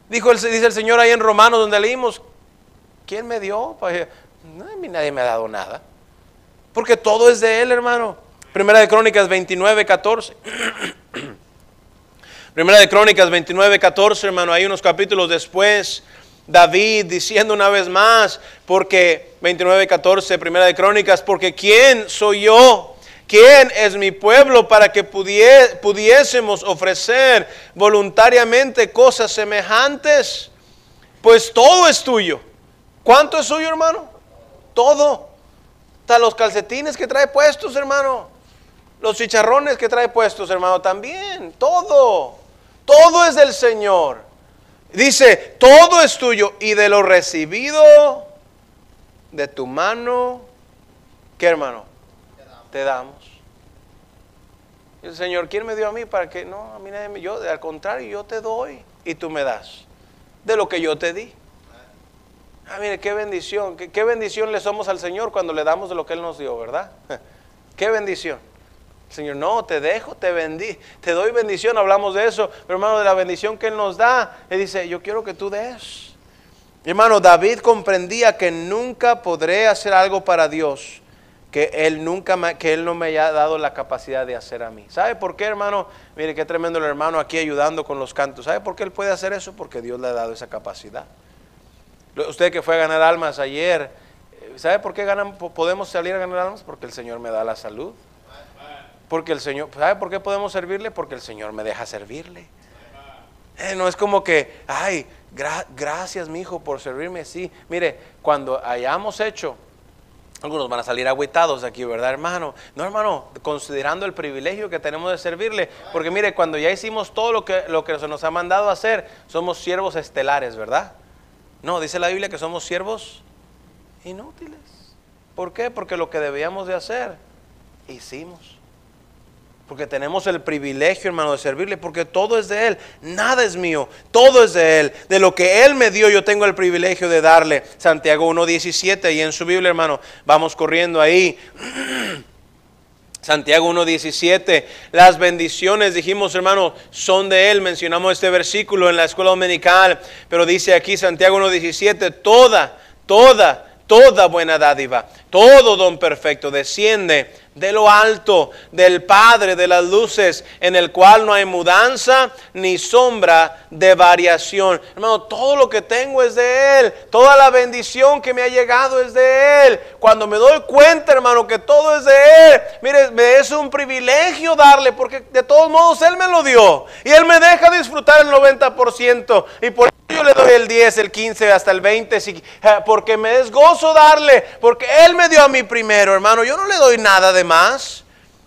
Dijo, dice el Señor ahí en Romanos donde leímos, ¿quién me dio? Mí nadie me ha dado nada. Porque todo es de Él, hermano. Primera de Crónicas 29, 14. Primera de Crónicas 29, 14, hermano. Hay unos capítulos después. David diciendo una vez más, porque 29, 14, Primera de Crónicas, porque ¿quién soy yo? ¿Quién es mi pueblo para que pudiésemos ofrecer voluntariamente cosas semejantes? Pues todo es tuyo. ¿Cuánto es suyo, hermano? Todo. Hasta los calcetines que trae puestos, hermano. Los chicharrones que trae puestos, hermano, también. Todo. Todo es del Señor. Dice, todo es tuyo. Y de lo recibido de tu mano, ¿qué hermano? Te damos. el Señor, ¿quién me dio a mí para que no? A mí nadie me yo, al contrario, yo te doy y tú me das de lo que yo te di. Ah, mire, qué bendición, qué, bendición le somos al Señor cuando le damos de lo que Él nos dio, ¿verdad? qué bendición. Señor, no, te dejo, te bendí, te doy bendición, hablamos de eso, pero hermano, de la bendición que Él nos da, Él dice, yo quiero que tú des. Hermano, David comprendía que nunca podré hacer algo para Dios que Él nunca, que Él no me haya dado la capacidad de hacer a mí. ¿Sabe por qué, hermano? Mire, qué tremendo el hermano aquí ayudando con los cantos. ¿Sabe por qué Él puede hacer eso? Porque Dios le ha dado esa capacidad. Usted que fue a ganar almas ayer, ¿sabe por qué podemos salir a ganar almas? Porque el Señor me da la salud. Porque el Señor, ¿sabe por qué podemos servirle? Porque el Señor me deja servirle. Eh, no es como que, ay, gracias mi hijo por servirme. Sí, mire, cuando hayamos hecho, algunos van a salir agüitados aquí, ¿verdad, hermano? No, hermano, considerando el privilegio que tenemos de servirle. Porque mire, cuando ya hicimos todo lo que, lo que se nos ha mandado hacer, somos siervos estelares, ¿verdad? No, dice la Biblia que somos siervos inútiles. ¿Por qué? Porque lo que debíamos de hacer, hicimos. Porque tenemos el privilegio, hermano, de servirle, porque todo es de Él, nada es mío, todo es de Él. De lo que Él me dio, yo tengo el privilegio de darle. Santiago 1.17 y en su Biblia, hermano, vamos corriendo ahí. Santiago 1.17, las bendiciones, dijimos hermano, son de Él. Mencionamos este versículo en la escuela dominical, pero dice aquí Santiago 1.17, toda, toda, toda buena dádiva, todo don perfecto desciende de lo alto, del Padre de las luces, en el cual no hay mudanza ni sombra de variación. Hermano, todo lo que tengo es de Él, toda la bendición que me ha llegado es de Él. Cuando me doy cuenta, hermano, que todo es de Él, mire, me es un privilegio darle, porque de todos modos Él me lo dio. Y Él me deja disfrutar el 90%. Y por eso yo le doy el 10, el 15, hasta el 20, eh, porque me es gozo darle, porque Él me dio a mí primero, hermano. Yo no le doy nada de más.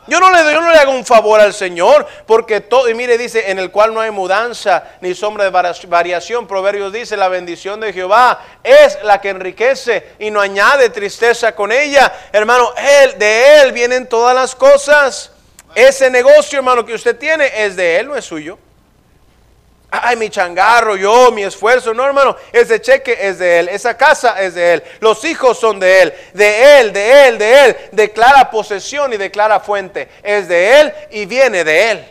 Yo no le doy, yo no le hago un favor al Señor, porque todo, y mire, dice, en el cual no hay mudanza ni sombra de variación. Proverbios dice, la bendición de Jehová es la que enriquece y no añade tristeza con ella. Hermano, él, de él vienen todas las cosas. Ese negocio, hermano, que usted tiene es de él, no es suyo ay, mi changarro, yo, mi esfuerzo. No, hermano, ese cheque es de Él, esa casa es de Él, los hijos son de Él, de Él, de Él, de Él. Declara posesión y declara fuente. Es de Él y viene de Él.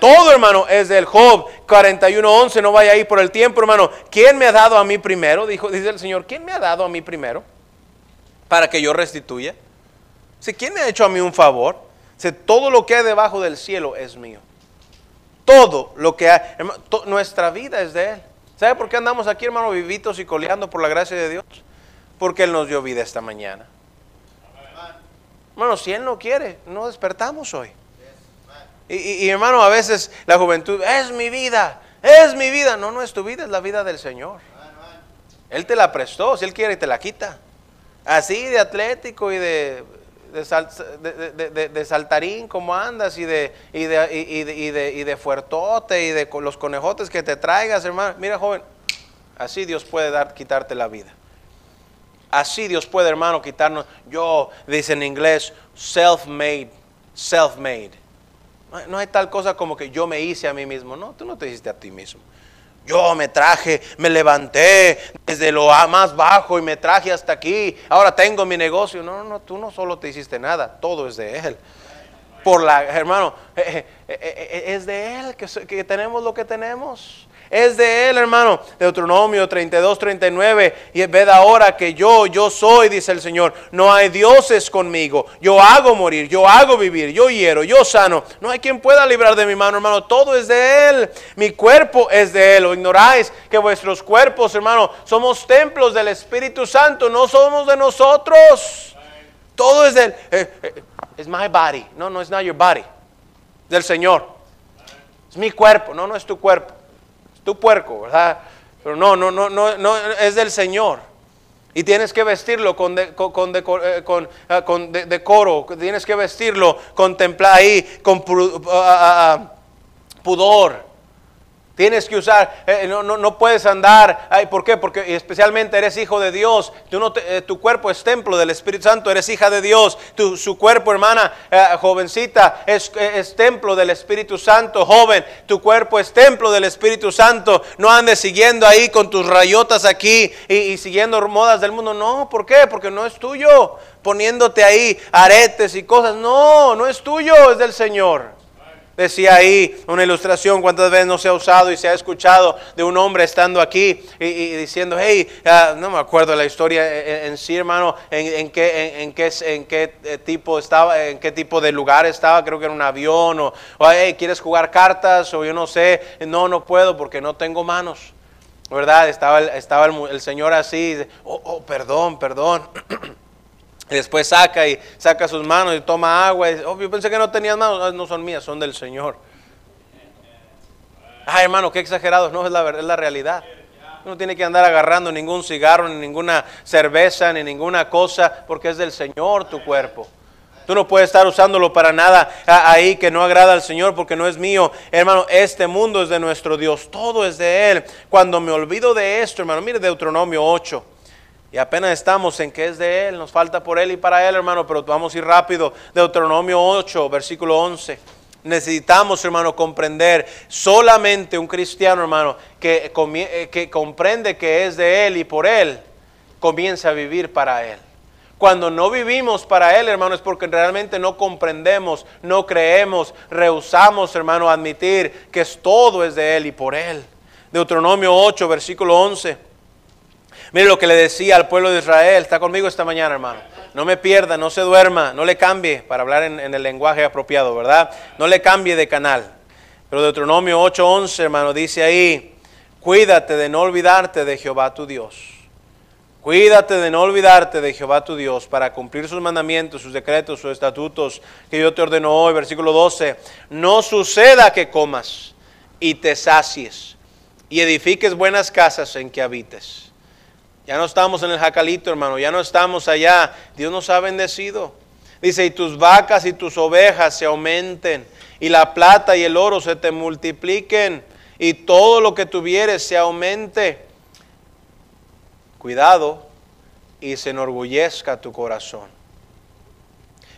Todo, hermano, es del Job 41.11. No vaya ahí por el tiempo, hermano. ¿Quién me ha dado a mí primero? Dijo, dice el Señor, ¿quién me ha dado a mí primero? Para que yo restituya. Si, ¿quién me ha hecho a mí un favor? Si, todo lo que hay debajo del cielo es mío. Todo lo que hay, nuestra vida es de Él. ¿Sabe por qué andamos aquí, hermano, vivitos y coleando por la gracia de Dios? Porque Él nos dio vida esta mañana. Hermano, si Él no quiere, no despertamos hoy. Y, hermano, a veces la juventud, es mi vida, es mi vida. No, no es tu vida, es la vida del Señor. Él te la prestó, si Él quiere, te la quita. Así de atlético y de de, saltarín como andas y de, y de, y de, y de, fuertote y de los conejotes que te traigas, hermano. Mira, joven, así Dios puede dar, quitarte la vida. Así Dios puede, hermano, quitarnos. Yo, dice en inglés, self-made, self-made. No hay tal cosa como que yo me hice a mí mismo. No, tú no te hiciste a ti mismo. Yo me traje, me levanté desde lo más bajo y me traje hasta aquí. Ahora tengo mi negocio. No, no, tú no solo te hiciste nada, todo es de Él. Por la, hermano, eh, eh, eh, es de Él que, que tenemos lo que tenemos. Es de Él, hermano. Deuteronomio 32, 39. Y ved ahora que yo, yo soy, dice el Señor. No hay dioses conmigo. Yo hago morir, yo hago vivir, yo hiero, yo sano. No hay quien pueda librar de mi mano, hermano. Todo es de Él. Mi cuerpo es de Él. ¿O ignoráis que vuestros cuerpos, hermano, somos templos del Espíritu Santo? No somos de nosotros. Todo es de Él. Eh, eh, es my body. No, no, es not your body. Del Señor. Es mi cuerpo. No, no es tu cuerpo tu puerco, ¿verdad? Pero no, no, no, no, no, es del Señor. Y tienes que vestirlo con, con, con, eh, ah, con decoro, tienes que vestirlo, contemplar ahí, con ah, ah, pudor. Tienes que usar, eh, no, no, no, puedes andar. Ay, ¿Por qué? Porque especialmente eres hijo de Dios. Tú no eh, tu cuerpo es templo del Espíritu Santo. Eres hija de Dios. Tu, su cuerpo, hermana, eh, jovencita, es, es, templo del Espíritu Santo. Joven, tu cuerpo es templo del Espíritu Santo. No andes siguiendo ahí con tus rayotas aquí y, y siguiendo modas del mundo. No, ¿por qué? Porque no es tuyo. Poniéndote ahí aretes y cosas. No, no es tuyo, es del Señor. Decía ahí una ilustración, cuántas veces no se ha usado y se ha escuchado de un hombre estando aquí y, diciendo, hey, ah, no me acuerdo la historia en, sí, hermano, en, qué, en, qué, en qué eh, tipo estaba, en qué tipo de lugar estaba, creo que en un avión, o, hey, ¿quieres jugar cartas? O yo no sé, no, no puedo porque no tengo manos, ¿verdad? Estaba, estaba el, el Señor así, oh, oh, perdón, perdón. Después saca y saca sus manos y toma agua. Y, oh, yo pensé que no tenías manos. Ah, no son mías, son del Señor. Ay, hermano, qué exagerados. No, es la, es la realidad. No tiene que andar agarrando ningún cigarro, ni ninguna cerveza, ni ninguna cosa, porque es del Señor tu cuerpo. Tú no puedes estar usándolo para nada ahí que no agrada al Señor porque no es mío. Hermano, este mundo es de nuestro Dios. Todo es de Él. Cuando me olvido de esto, hermano, mire Deuteronomio 8. Y apenas estamos en que es de Él, nos falta por Él y para Él, hermano, pero vamos a ir rápido. Deuteronomio 8, versículo 11. Necesitamos, hermano, comprender solamente un cristiano, hermano, que, eh, que comprende que es de Él y por Él, comienza a vivir para Él. Cuando no vivimos para Él, hermano, es porque realmente no comprendemos, no creemos, rehusamos, hermano, admitir que todo es de Él y por Él. Deuteronomio 8, versículo 11. Mire lo que le decía al pueblo de Israel. Está conmigo esta mañana, hermano. No me pierda, no se duerma, no le cambie, para hablar en, el lenguaje apropiado, ¿verdad? No le cambie de canal. Pero Deuteronomio 8:11, hermano, dice ahí, cuídate de no olvidarte de Jehová tu Dios. Cuídate de no olvidarte de Jehová tu Dios para cumplir sus mandamientos, sus decretos, sus estatutos que yo te ordeno hoy. Versículo 12. No suceda que comas y te sacies y edifiques buenas casas en que habites. Ya no estamos en el jacalito, hermano, ya no estamos allá. Dios nos ha bendecido. Dice, y tus vacas y tus ovejas se aumenten, y la plata y el oro se te multipliquen, y todo lo que tuvieres se aumente. Cuidado y se enorgullezca tu corazón.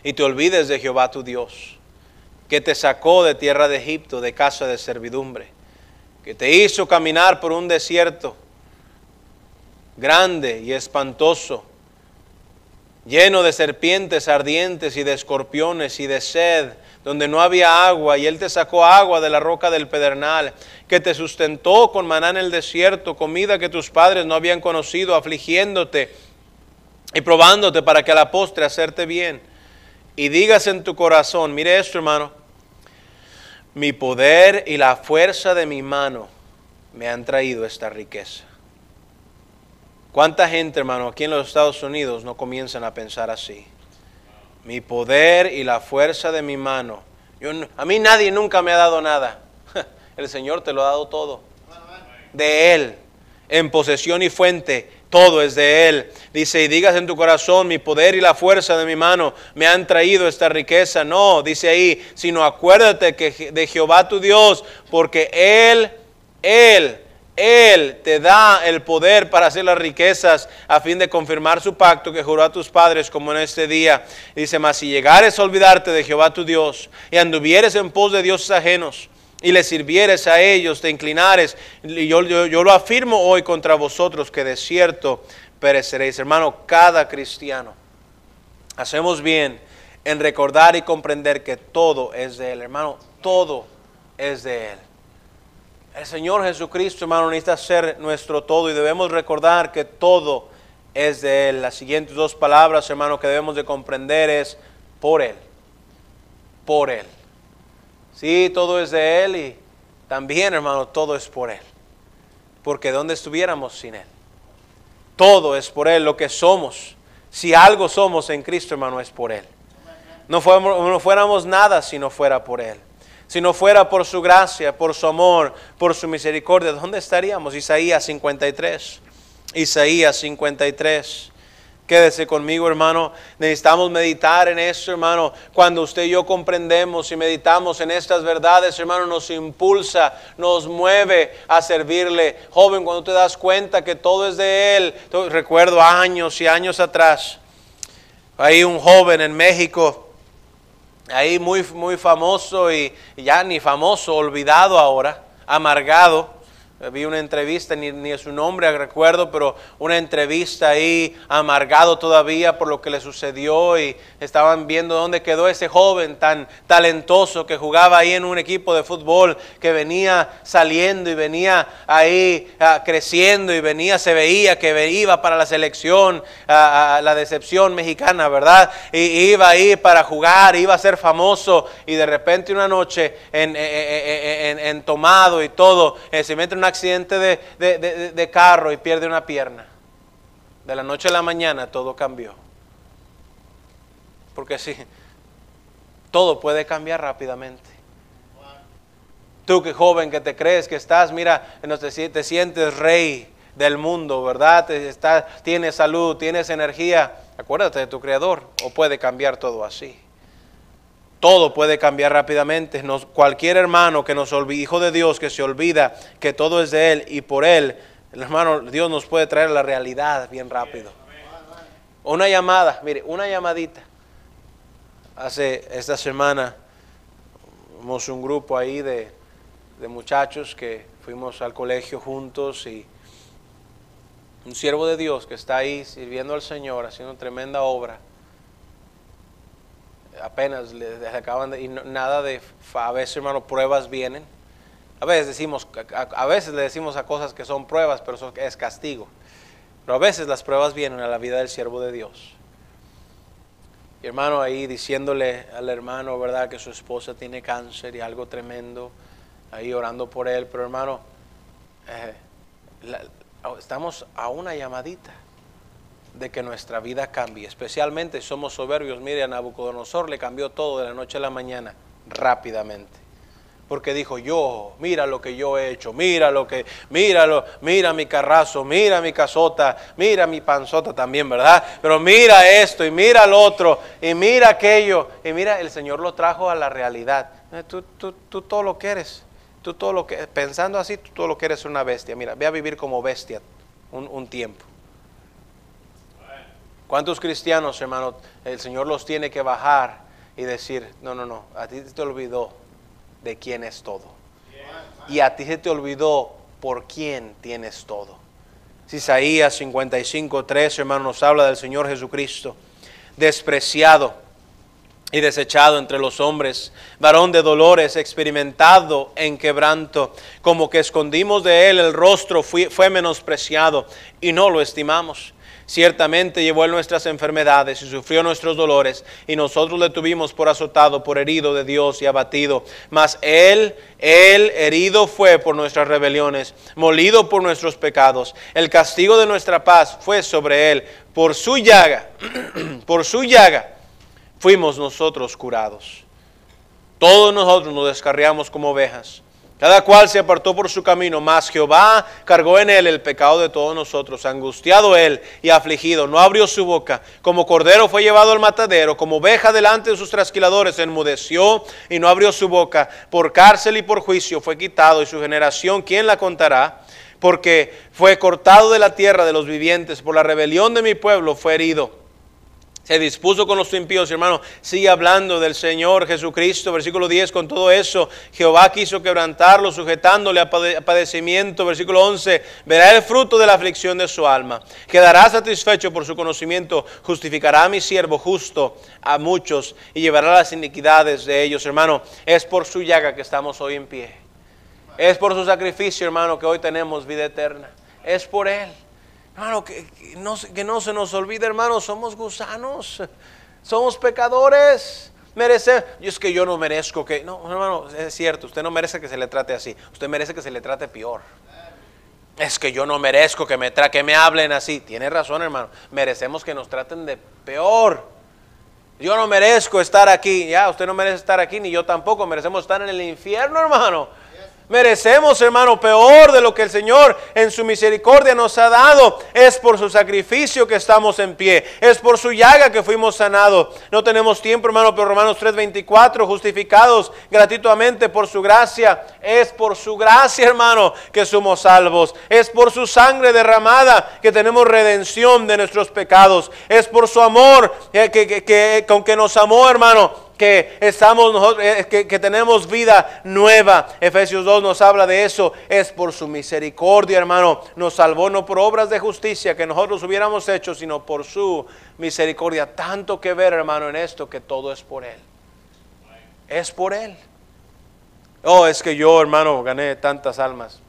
Y te olvides de Jehová tu Dios, que te sacó de tierra de Egipto, de casa de servidumbre, que te hizo caminar por un desierto grande y espantoso, lleno de serpientes ardientes y de escorpiones y de sed, donde no había agua, y Él te sacó agua de la roca del pedernal, que te sustentó con maná en el desierto, comida que tus padres no habían conocido, afligiéndote y probándote para que a la postre hacerte bien. Y digas en tu corazón, mire esto hermano, mi poder y la fuerza de mi mano me han traído esta riqueza. ¿Cuánta gente, hermano, aquí en los Estados Unidos no comienzan a pensar así? Mi poder y la fuerza de mi mano. Yo, a mí nadie nunca me ha dado nada. El Señor te lo ha dado todo. De Él, en posesión y fuente, todo es de Él. Dice, y digas en tu corazón, mi poder y la fuerza de mi mano me han traído esta riqueza. No, dice ahí, sino acuérdate que de Jehová tu Dios, porque Él, Él, él te da el poder para hacer las riquezas a fin de confirmar su pacto que juró a tus padres como en este día. Dice, mas si llegares a olvidarte de Jehová tu Dios y anduvieres en pos de dioses ajenos y le sirvieres a ellos, te inclinares, y yo, yo, yo lo afirmo hoy contra vosotros que de cierto pereceréis. Hermano, cada cristiano, hacemos bien en recordar y comprender que todo es de Él. Hermano, todo es de Él. El Señor Jesucristo, hermano, necesita ser nuestro todo y debemos recordar que todo es de Él. Las siguientes dos palabras, hermano, que debemos de comprender es por Él. Por Él. Sí, todo es de Él y también, hermano, todo es por Él. Porque ¿dónde estuviéramos sin Él? Todo es por Él, lo que somos. Si algo somos en Cristo, hermano, es por Él. No, fuéramos, no fuéramos nada si no fuera por Él si no fuera por su gracia, por su amor, por su misericordia, ¿dónde estaríamos? Isaías 53. Isaías 53. Quédese conmigo, hermano. Necesitamos meditar en esto, hermano. Cuando usted y yo comprendemos y meditamos en estas verdades, hermano, nos impulsa, nos mueve a servirle. Joven, cuando te das cuenta que todo es de Él. Recuerdo años y años atrás, hay un joven en México ahí muy, muy famoso y ya ni famoso, olvidado ahora, amargado Vi una entrevista, ni, ni su nombre recuerdo, pero una entrevista ahí amargado todavía por lo que le sucedió y estaban viendo dónde quedó ese joven tan talentoso que jugaba ahí en un equipo de fútbol, que venía saliendo y venía ahí uh, creciendo y venía, se veía que iba para la selección, uh, la decepción mexicana, ¿verdad? Y iba ahí para jugar, iba a ser famoso y de repente una noche en, en, en, en tomado y todo, eh, se mete una accidente de, de, de, de, carro y pierde una pierna. De la noche a la mañana todo cambió. Porque sí, todo puede cambiar rápidamente. Tú que joven que te crees que estás, mira, te, te sientes rey del mundo, ¿verdad? Tienes salud, tienes energía. Acuérdate de tu creador o puede cambiar todo así. Todo puede cambiar rápidamente. Cualquier hermano que nos olvide, hijo de Dios, que se olvida que todo es de Él y por Él, el hermano, Dios nos puede traer la realidad bien rápido. Una llamada, mire, una llamadita. Hace esta semana, un grupo ahí de, de muchachos que fuimos al colegio juntos y un siervo de Dios que está ahí sirviendo al Señor, haciendo tremenda obra apenas le acaban de, y nada de, a veces hermano, pruebas vienen. A veces decimos, a, a, veces le decimos a cosas que son pruebas, pero eso es castigo. Pero a veces las pruebas vienen a la vida del siervo de Dios. Y hermano ahí diciéndole al hermano, ¿verdad? Que su esposa tiene cáncer y algo tremendo, ahí orando por él. Pero hermano, eh, estamos a una llamadita de que nuestra vida cambie. Especialmente somos soberbios. Mire, a Nabucodonosor le cambió todo de la noche a la mañana, rápidamente porque dijo yo, mira lo que yo he hecho, mira lo que, míralo, mira mi carrazo, mira mi casota, mira mi panzota también, ¿verdad? Pero mira esto y mira lo otro y mira aquello y mira, el Señor lo trajo a la realidad. Eh, tú, tú, tú todo lo que eres, tú todo lo que, pensando así, tú todo lo que eres una bestia. Mira, ve a vivir como bestia un, un tiempo. ¿Cuántos cristianos, hermano, el Señor los tiene que bajar y decir, no, no, no, a ti te olvidó de quién es todo. Y a ti se te olvidó por quién tienes todo. Isaías 55, 3, hermano, nos habla del Señor Jesucristo, despreciado y desechado entre los hombres, varón de dolores, experimentado en quebranto, como que escondimos de él el rostro, fue menospreciado y no lo estimamos. Ciertamente llevó él nuestras enfermedades y sufrió nuestros dolores, y nosotros le tuvimos por azotado, por herido de Dios y abatido. Mas él, él herido fue por nuestras rebeliones, molido por nuestros pecados. El castigo de nuestra paz fue sobre él. Por su llaga, por su llaga, fuimos nosotros curados. Todos nosotros nos descarriamos como ovejas cada cual se apartó por su camino, mas Jehová cargó en él el pecado de todos nosotros. Angustiado él y afligido, no abrió su boca. Como cordero fue llevado al matadero, como oveja delante de sus trasquiladores, enmudeció y no abrió su boca. Por cárcel y por juicio fue quitado, y su generación, ¿quién la contará? Porque fue cortado de la tierra de los vivientes, por la rebelión de mi pueblo fue herido se dispuso con los impíos, hermano. Sigue hablando del Señor Jesucristo, versículo 10, con todo eso. Jehová quiso quebrantarlo, sujetándole a padecimiento, versículo 11. Verá el fruto de la aflicción de su alma. Quedará satisfecho por su conocimiento. Justificará a mi siervo justo a muchos y llevará las iniquidades de ellos, hermano. Es por su llaga que estamos hoy en pie. Es por su sacrificio, hermano, que hoy tenemos vida eterna. Es por Él. Hermano, que, no, que no se nos olvide, hermano, somos gusanos, somos pecadores. Merece, y es que yo no merezco que, no, hermano, es cierto, usted no merece que se le trate así, usted merece que se le trate peor. Es que yo no merezco que me, tra que me hablen así. Tiene razón, hermano. Merecemos que nos traten de peor. Yo no merezco estar aquí. Ya, usted no merece estar aquí, ni yo tampoco. Merecemos estar en el infierno, hermano. Merecemos, hermano, peor de lo que el Señor en su misericordia nos ha dado. Es por su sacrificio que estamos en pie. Es por su llaga que fuimos sanados. No tenemos tiempo, hermano, pero Romanos 3:24, justificados gratuitamente por su gracia. Es por su gracia, hermano, que somos salvos. Es por su sangre derramada que tenemos redención de nuestros pecados. Es por su amor eh, que, con que nos amó, hermano que estamos nosotros, eh, que, tenemos vida nueva. Efesios 2 nos habla de eso. Es por su misericordia, hermano. Nos salvó no por obras de justicia que nosotros hubiéramos hecho, sino por su misericordia. Tanto que ver, hermano, en esto que todo es por Él. Es por Él. Oh, es que yo, hermano, gané tantas almas.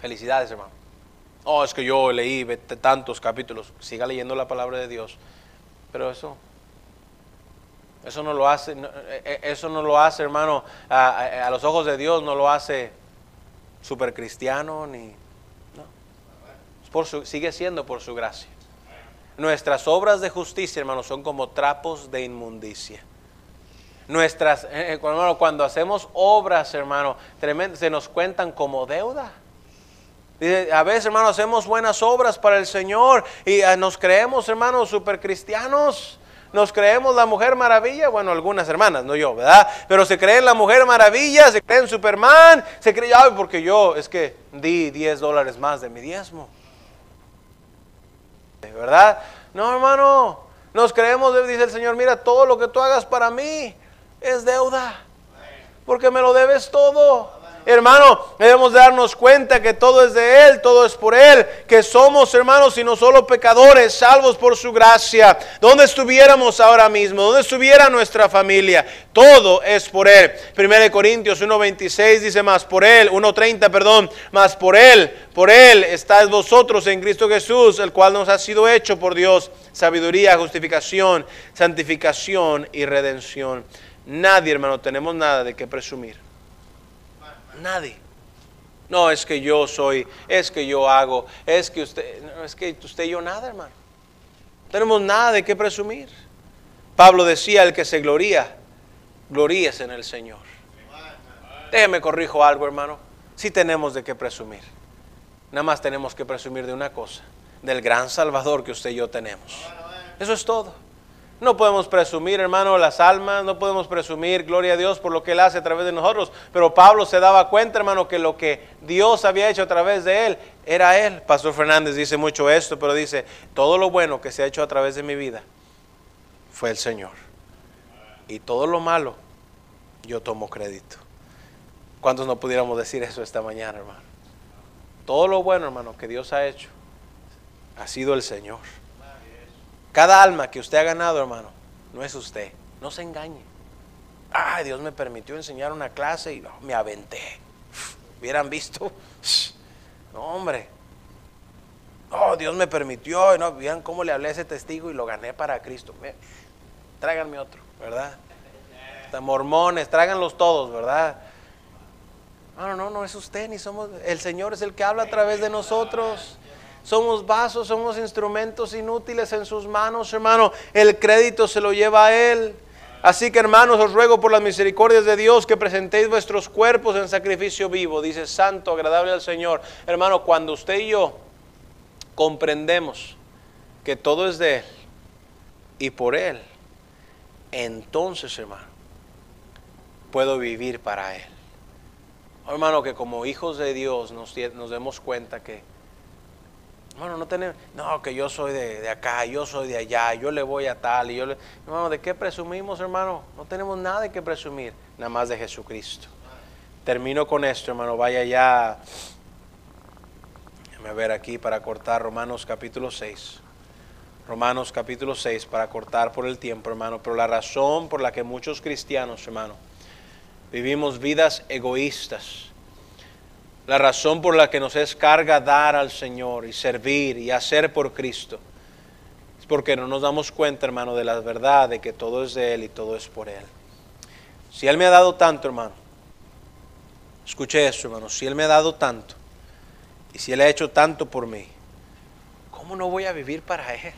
Felicidades, hermano. Oh, es que yo leí tantos capítulos. Siga leyendo la palabra de Dios. Pero eso eso no lo hace, eh, eh, eso no lo hace, hermano, a, los ojos de Dios no lo hace super cristiano ni por sigue siendo por su gracia. Nuestras obras de justicia, hermano, son como trapos de inmundicia. Nuestras, eh, cuando hacemos obras, hermano, se nos cuentan como deuda. A veces, hermano, hacemos buenas obras para el Señor y nos creemos, hermanos, super cristianos. Nos creemos la mujer maravilla, bueno, algunas hermanas, no yo, ¿verdad? Pero se creen la mujer maravilla, se creen Superman, se creen, ay, porque yo es que di 10 dólares más de mi diezmo. ¿Verdad? No, hermano, nos creemos, dice el Señor, mira, todo lo que tú hagas para mí es deuda, porque me lo debes todo. Hermano, debemos darnos cuenta que todo es de Él, todo es por Él, que somos, hermanos, y no solo pecadores, salvos por su gracia. Donde estuviéramos ahora mismo, donde estuviera nuestra familia, todo es por Él. 1 Corintios 1.26 dice más por Él, 1.30, perdón, más por Él, por Él estáis vosotros en Cristo Jesús, el cual nos ha sido hecho por Dios sabiduría, justificación, santificación y redención. Nadie, hermano, tenemos nada de qué presumir. Nadie. No, es que yo soy, es que yo hago, es que usted, no, es que usted y yo nada, hermano. No tenemos nada de qué presumir. Pablo decía, el que se gloría, gloríese en el Señor. Déjeme corrijo algo, hermano. Sí tenemos de qué presumir. Nada más tenemos que presumir de una cosa, del gran Salvador que usted y yo tenemos. Eso es todo. No podemos presumir, hermano, las almas, no podemos presumir, gloria a Dios, por lo que Él hace a través de nosotros. Pero Pablo se daba cuenta, hermano, que lo que Dios había hecho a través de Él era Él. Pastor Fernández dice mucho esto, pero dice, todo lo bueno que se ha hecho a través de mi vida fue el Señor. Y todo lo malo, yo tomo crédito. ¿Cuántos no pudiéramos decir eso esta mañana, hermano? Todo lo bueno, hermano, que Dios ha hecho, ha sido el Señor. Cada alma que usted ha ganado, hermano, no es usted. No se engañe. Ay, Dios me permitió enseñar una clase y me aventé. Hubieran visto. No, hombre. Oh, Dios me permitió. Y no, vean cómo le hablé a ese testigo y lo gané para Cristo. Tráiganme otro, ¿verdad? Hasta mormones, tráiganlos todos, ¿verdad? No, no, no, no es usted, ni somos. El Señor es el que habla a través de nosotros. Somos vasos, somos instrumentos inútiles en sus manos, hermano. El crédito se lo lleva a Él. Así que hermanos, os ruego por las misericordias de Dios que presentéis vuestros cuerpos en sacrificio vivo, dice santo, agradable al Señor. Hermano, cuando usted y yo comprendemos que todo es de Él y por Él, entonces, hermano, puedo vivir para Él. Hermano, que como hijos de Dios nos, nos demos cuenta que Hermano, no tenemos, no, que yo soy de, acá, yo soy de allá, yo le voy a tal, y yo le, hermano, ¿de qué presumimos, hermano? No tenemos nada de qué presumir, nada más de Jesucristo. Termino con esto, hermano, vaya ya, déjame ver aquí para cortar Romanos capítulo 6. Romanos capítulo 6 para cortar por el tiempo, hermano, pero la razón por la que muchos cristianos, hermano, vivimos vidas egoístas, la razón por la que nos es carga dar al Señor y servir y hacer por Cristo es porque no nos damos cuenta, hermano, de la verdad de que todo es de Él y todo es por Él. Si Él me ha dado tanto, hermano, escuche eso, hermano, si Él me ha dado tanto y si Él ha hecho tanto por mí, ¿cómo no voy a vivir para Él?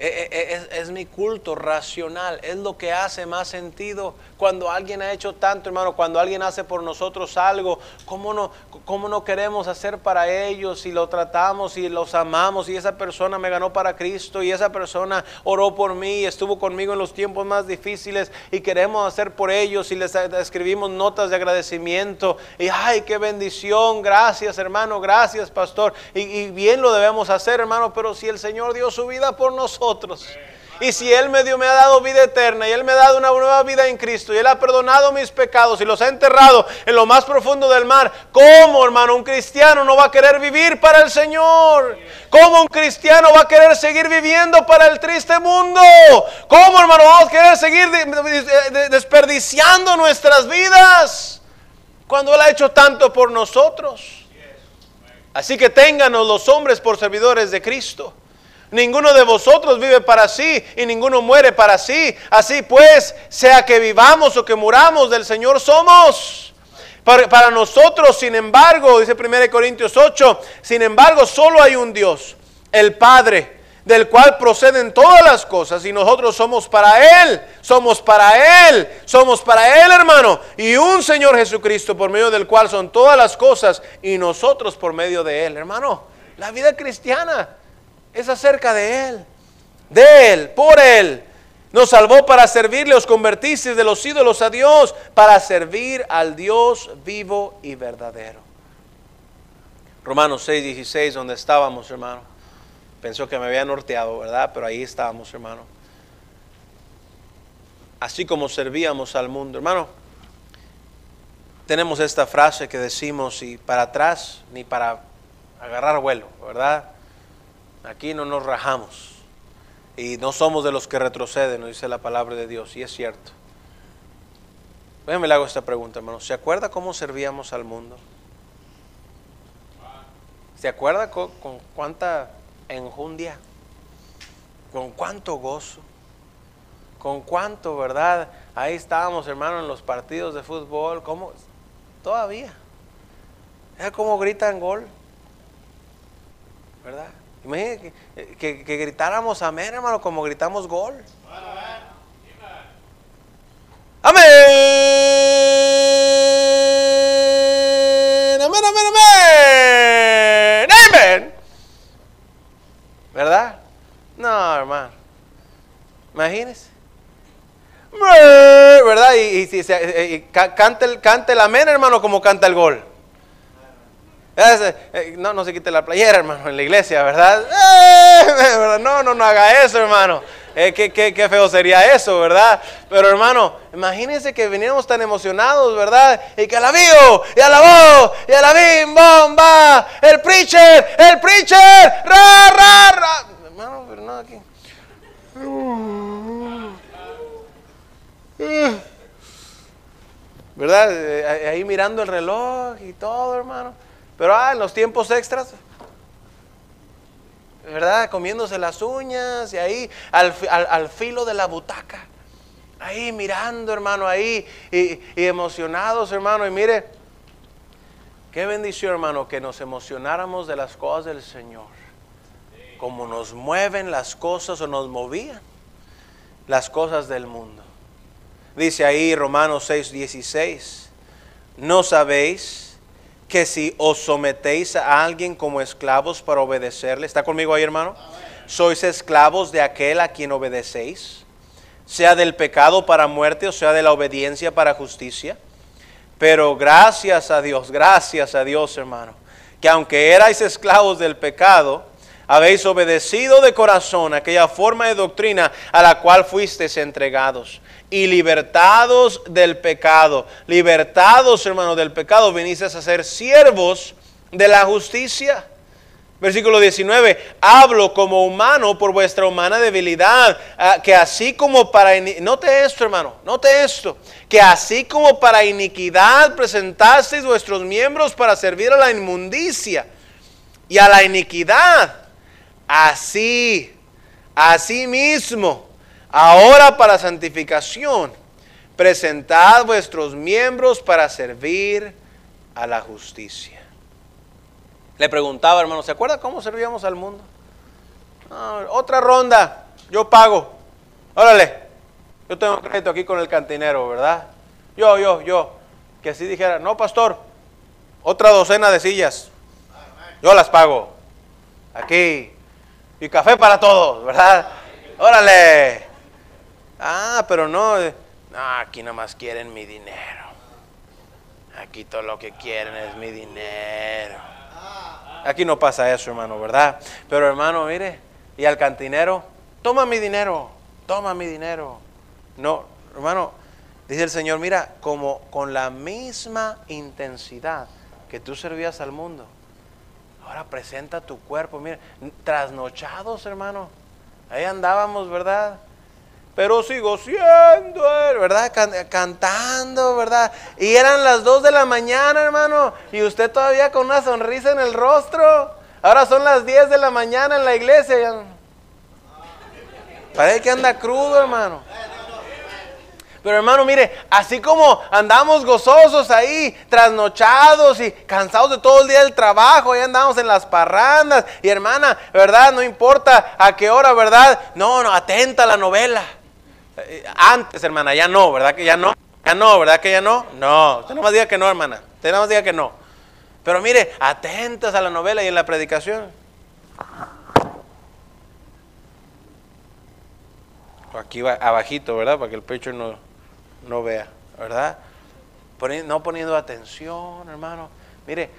Es, mi culto racional, es lo que hace más sentido cuando alguien ha hecho tanto, hermano, cuando alguien hace por nosotros algo, ¿cómo no, cómo no queremos hacer para ellos si lo tratamos y los amamos y esa persona me ganó para Cristo y esa persona oró por mí y estuvo conmigo en los tiempos más difíciles y queremos hacer por ellos y les escribimos notas de agradecimiento y ay, qué bendición, gracias hermano, gracias pastor y bien lo debemos hacer hermano, pero si el Señor dio su vida por nosotros, y si Él me dio, me ha dado vida eterna y Él me ha dado una nueva vida en Cristo y Él ha perdonado mis pecados y los ha enterrado en lo más profundo del mar, ¿cómo, hermano, un cristiano no va a querer vivir para el Señor? ¿Cómo un cristiano va a querer seguir viviendo para el triste mundo? ¿Cómo, hermano, vamos a querer seguir desperdiciando nuestras vidas cuando Él ha hecho tanto por nosotros? Así que ténganos los hombres por servidores de Cristo. Ninguno de vosotros vive para sí y ninguno muere para sí. Así pues, sea que vivamos o que muramos, del Señor somos. Para, nosotros, sin embargo, dice 1 Corintios 8, sin embargo, solo hay un Dios, el Padre, del cual proceden todas las cosas y nosotros somos para Él, somos para Él, somos para Él, hermano, y un Señor Jesucristo por medio del cual son todas las cosas y nosotros por medio de Él, hermano. La vida cristiana es acerca de Él, de Él, por Él. Nos salvó para servirle, os convertisteis de los ídolos a Dios, para servir al Dios vivo y verdadero. Romanos 6, 16, donde estábamos, hermano. Pensó que me había norteado, ¿verdad? Pero ahí estábamos, hermano. Así como servíamos al mundo, hermano. tenemos esta frase que decimos, y para atrás ni para agarrar vuelo, ¿verdad? Aquí no nos rajamos. Y no somos de los que retroceden, nos dice la palabra de Dios, y es cierto. Déjame le hago esta pregunta, hermano. ¿Se acuerda cómo servíamos al mundo? ¿Se acuerda con, cuánta enjundia? ¿Con cuánto gozo? ¿Con cuánto, verdad? Ahí estábamos, hermano, en los partidos de fútbol. ¿Cómo? Todavía. ¿Es cómo gritan gol? ¿Verdad? Imagínate que, gritáramos amén, hermano, como gritamos gol. Amén. Amén, amén, amén. Amén. ¿Verdad? No, hermano. Imagínese. ¿Verdad? Y, y, y, y cante, el, cante el amén, hermano, como canta el gol. Eh, no, no se quite la playera, hermano, en la iglesia, ¿verdad? Eh, no, no, no haga eso, hermano. Eh, qué, qué, qué, feo sería eso, ¿verdad? Pero hermano, imagínense que veníamos tan emocionados, ¿verdad? Y que alabío, y alabó, y alabim, bomba, el preacher, el preacher, ra, ra, ra. Hermano, pero no aquí. ¿Verdad? Ahí mirando el reloj y todo, hermano. Pero ah, en los tiempos extras, ¿verdad? Comiéndose las uñas y ahí al, al, al filo de la butaca. Ahí mirando, hermano, ahí y, y, emocionados, hermano. Y mire, qué bendición, hermano, que nos emocionáramos de las cosas del Señor. Como nos mueven las cosas o nos movían las cosas del mundo. Dice ahí Romanos 6, 16, ¿no sabéis? Que si os sometéis a alguien como esclavos para obedecerle, ¿está conmigo ahí hermano? Sois esclavos de aquel a quien obedecéis, sea del pecado para muerte o sea de la obediencia para justicia. Pero gracias a Dios, gracias a Dios hermano, que aunque erais esclavos del pecado, habéis obedecido de corazón aquella forma de doctrina a la cual fuisteis entregados y libertados del pecado. Libertados, hermanos, del pecado, viniste a ser siervos de la justicia. Versículo 19, hablo como humano por vuestra humana debilidad, que así como para, note esto hermano, note esto, que así como para iniquidad presentasteis vuestros miembros para servir a la inmundicia y a la iniquidad, así, así mismo, Ahora para santificación, presentad vuestros miembros para servir a la justicia. Le preguntaba, hermano, ¿se acuerda cómo servíamos al mundo? otra ronda, yo pago. Órale, yo tengo crédito aquí con el cantinero, ¿verdad? Yo, yo, yo. Que así dijera, no, pastor, otra docena de sillas. Yo las pago. Aquí. Y café para todos, ¿verdad? Órale. Ah, pero no, no, aquí nomás quieren mi dinero. Aquí todo lo que quieren es mi dinero. Aquí no pasa eso, hermano, ¿verdad? Pero hermano, mire, y al cantinero, toma mi dinero, toma mi dinero. No, hermano, dice el Señor, mira, como con la misma intensidad que tú servías al mundo, ahora presenta tu cuerpo, mira, trasnochados, hermano. Ahí andábamos, ¿verdad? pero sigo siendo ¿verdad? cantando, ¿verdad? Y eran las 2 de la mañana, hermano, y usted todavía con una sonrisa en el rostro. Ahora son las 10 de la mañana en la iglesia. Parece que anda crudo, hermano. Pero hermano, mire, así como andamos gozosos ahí, trasnochados y cansados de todo el día del trabajo, ahí andamos en las parrandas. Y hermana, ¿verdad? No importa a qué hora, ¿verdad? No, no, atenta a la novela. Eh, antes, hermana, ya no, ¿verdad que ya no? Ya no, ¿verdad que ya no? No, usted no más diga que no, hermana. Usted no más diga que no. Pero mire, atentas a la novela y en la predicación. Aquí va abajito, ¿verdad? Para que el pecho no, no vea, ¿verdad? no poniendo atención, hermano. Mire,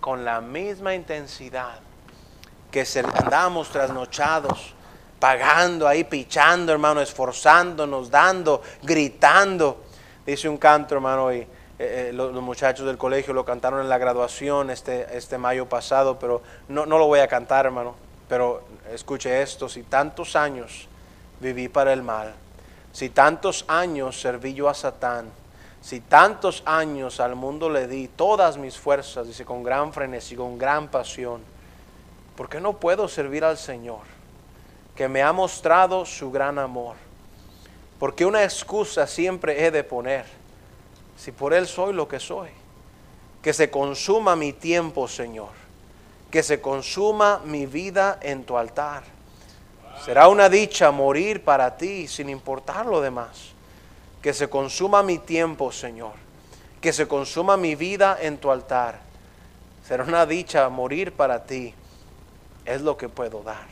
con la misma intensidad que andamos trasnochados, pagando ahí, pichando, hermano, esforzándonos, dando, gritando. Dice un canto, hermano, y eh, eh, los, los muchachos del colegio lo cantaron en la graduación este, este mayo pasado, pero no, no lo voy a cantar, hermano. Pero escuche esto, si tantos años viví para el mal, si tantos años serví yo a Satán, si tantos años al mundo le di todas mis fuerzas, dice, con gran frenesí, con gran pasión, ¿por qué no puedo servir al Señor? Que me ha mostrado su gran amor. Porque una excusa siempre he de poner, si por Él soy lo que soy. Que se consuma mi tiempo, Señor. Que se consuma mi vida en tu altar. Será una dicha morir para ti sin importar lo demás. Que se consuma mi tiempo, Señor. Que se consuma mi vida en tu altar. Será una dicha morir para ti. Es lo que puedo dar.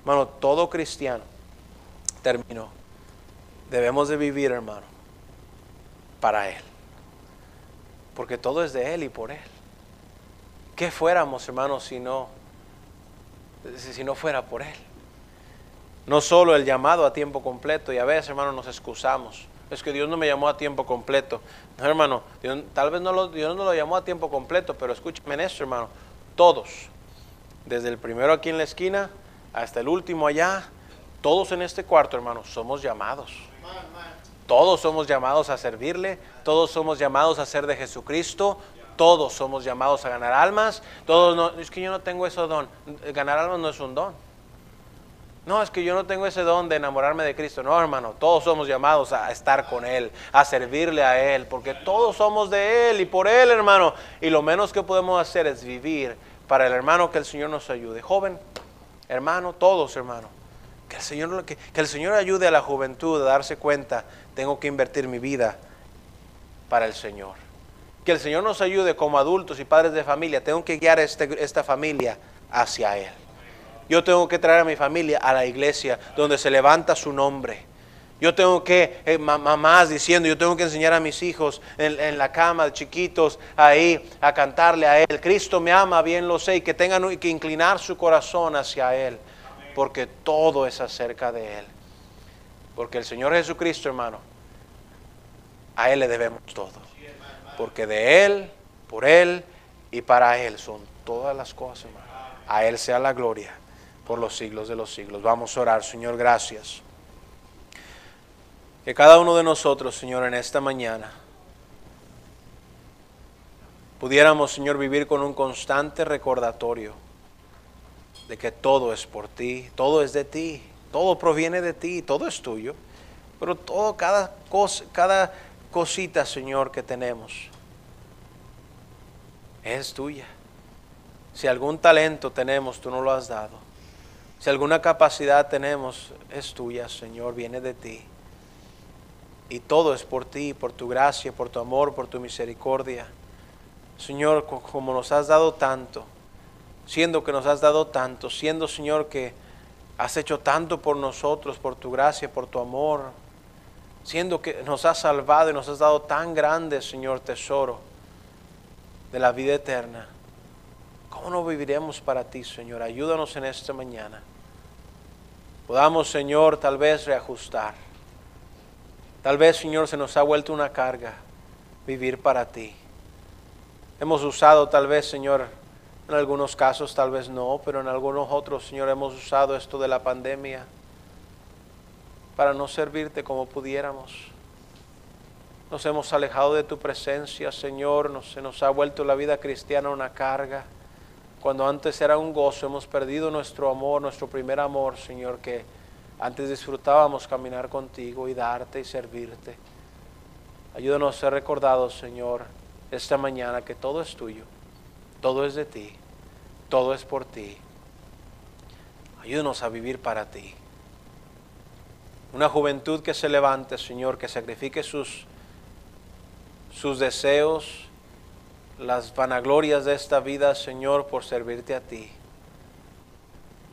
Hermano, todo cristiano, terminó. Debemos de vivir, hermano, para Él. Porque todo es de Él y por Él. ¿Qué fuéramos, hermanos, si no, si no fuera por Él? No solo el llamado a tiempo completo, y a veces, hermano, nos excusamos. Es que Dios no me llamó a tiempo completo. No, hermano, Dios- tal vez no lo, Dios no lo llamó a tiempo completo, pero escúcheme en esto, hermano. Todos, desde el primero aquí en la esquina hasta el último allá, todos en este cuarto, hermano, somos llamados. Todos somos llamados a servirle, todos somos llamados a ser de Jesucristo, todos somos llamados a ganar almas. Todos no, es que yo no tengo ese don. Ganar almas no es un don. No, es que yo no tengo ese don de enamorarme de Cristo. No, hermano, todos somos llamados a estar con Él, a servirle a Él, porque todos somos de Él y por Él, hermano. Y lo menos que podemos hacer es vivir para el hermano que el Señor nos ayude. Joven, hermano, todos, hermano. Que el Señor, que, el Señor ayude a la juventud a darse cuenta, tengo que invertir mi vida para el Señor. Que el Señor nos ayude como adultos y padres de familia, tengo que guiar este- esta familia hacia Él. Yo tengo que traer a mi familia a la iglesia donde se levanta su nombre. Yo tengo que, eh, ma- mamás diciendo, yo tengo que enseñar a mis hijos en, en la cama, chiquitos, ahí, a cantarle a Él. Cristo me ama, bien lo sé, y que tengan que inclinar su corazón hacia Él, porque todo es acerca de Él. Porque el Señor Jesucristo, hermano, a Él le debemos todo. Porque de Él, por Él y para Él son todas las cosas, hermano. A Él sea la gloria por los siglos de los siglos. Vamos a orar, Señor, gracias. Que cada uno de nosotros, Señor, en esta mañana pudiéramos, Señor, vivir con un constante recordatorio de que todo es por ti, todo es de ti, todo proviene de ti, todo es tuyo. Pero todo, cada cosa, cada cosita, Señor, que tenemos es tuya. Si algún talento tenemos, tú no lo has dado. Si alguna capacidad tenemos, es tuya, Señor, viene de ti. Y todo es por ti, por tu gracia, por tu amor, por tu misericordia. Señor, co- como nos has dado tanto, siendo que nos has dado tanto, siendo, Señor, que has hecho tanto por nosotros, por tu gracia, por tu amor, siendo que nos has salvado y nos has dado tan grande, Señor, tesoro de la vida eterna. ¿Cómo no viviremos para ti, Señor? Ayúdanos en esta mañana. Podamos, Señor, tal vez reajustar. Tal vez, Señor, se nos ha vuelto una carga vivir para ti. Hemos usado tal vez, Señor, en algunos casos tal vez no, pero en algunos otros, Señor, hemos usado esto de la pandemia para no servirte como pudiéramos. Nos hemos alejado de tu presencia, Señor, se nos ha vuelto la vida cristiana una carga. Cuando antes era un gozo, hemos perdido nuestro amor, nuestro primer amor, Señor, que antes disfrutábamos caminar contigo y darte y servirte. Ayúdanos a ser recordados, Señor, esta mañana que todo es tuyo, todo es de ti, todo es por ti. Ayúdanos a vivir para ti. Una juventud que se levante, Señor, que sacrifique sus, sus deseos, las vanaglorias de esta vida, Señor, por servirte a ti.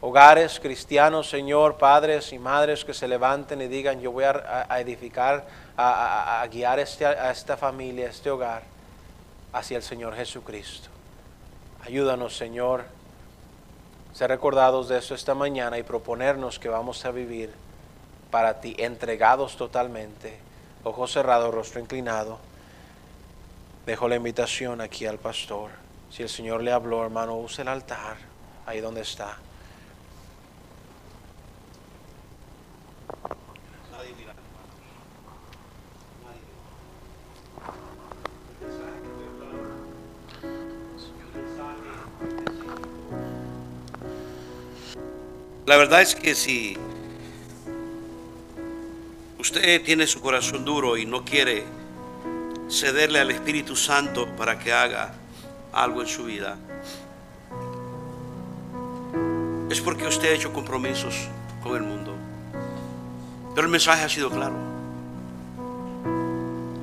Hogares cristianos, Señor, padres y madres que se levanten y digan, yo voy a, edificar, a, guiar este- a esta familia, este hogar, hacia el Señor Jesucristo. Ayúdanos, Señor, ser recordados de eso esta mañana y proponernos que vamos a vivir para ti, entregados totalmente, ojos cerrados, rostro inclinado. Dejo la invitación aquí al pastor. Si el Señor le habló, hermano, use el altar ahí donde está. La verdad es que si usted tiene su corazón duro y no quiere cederle al Espíritu Santo para que haga algo en su vida, es porque usted ha hecho compromisos con el mundo. Pero el mensaje ha sido claro.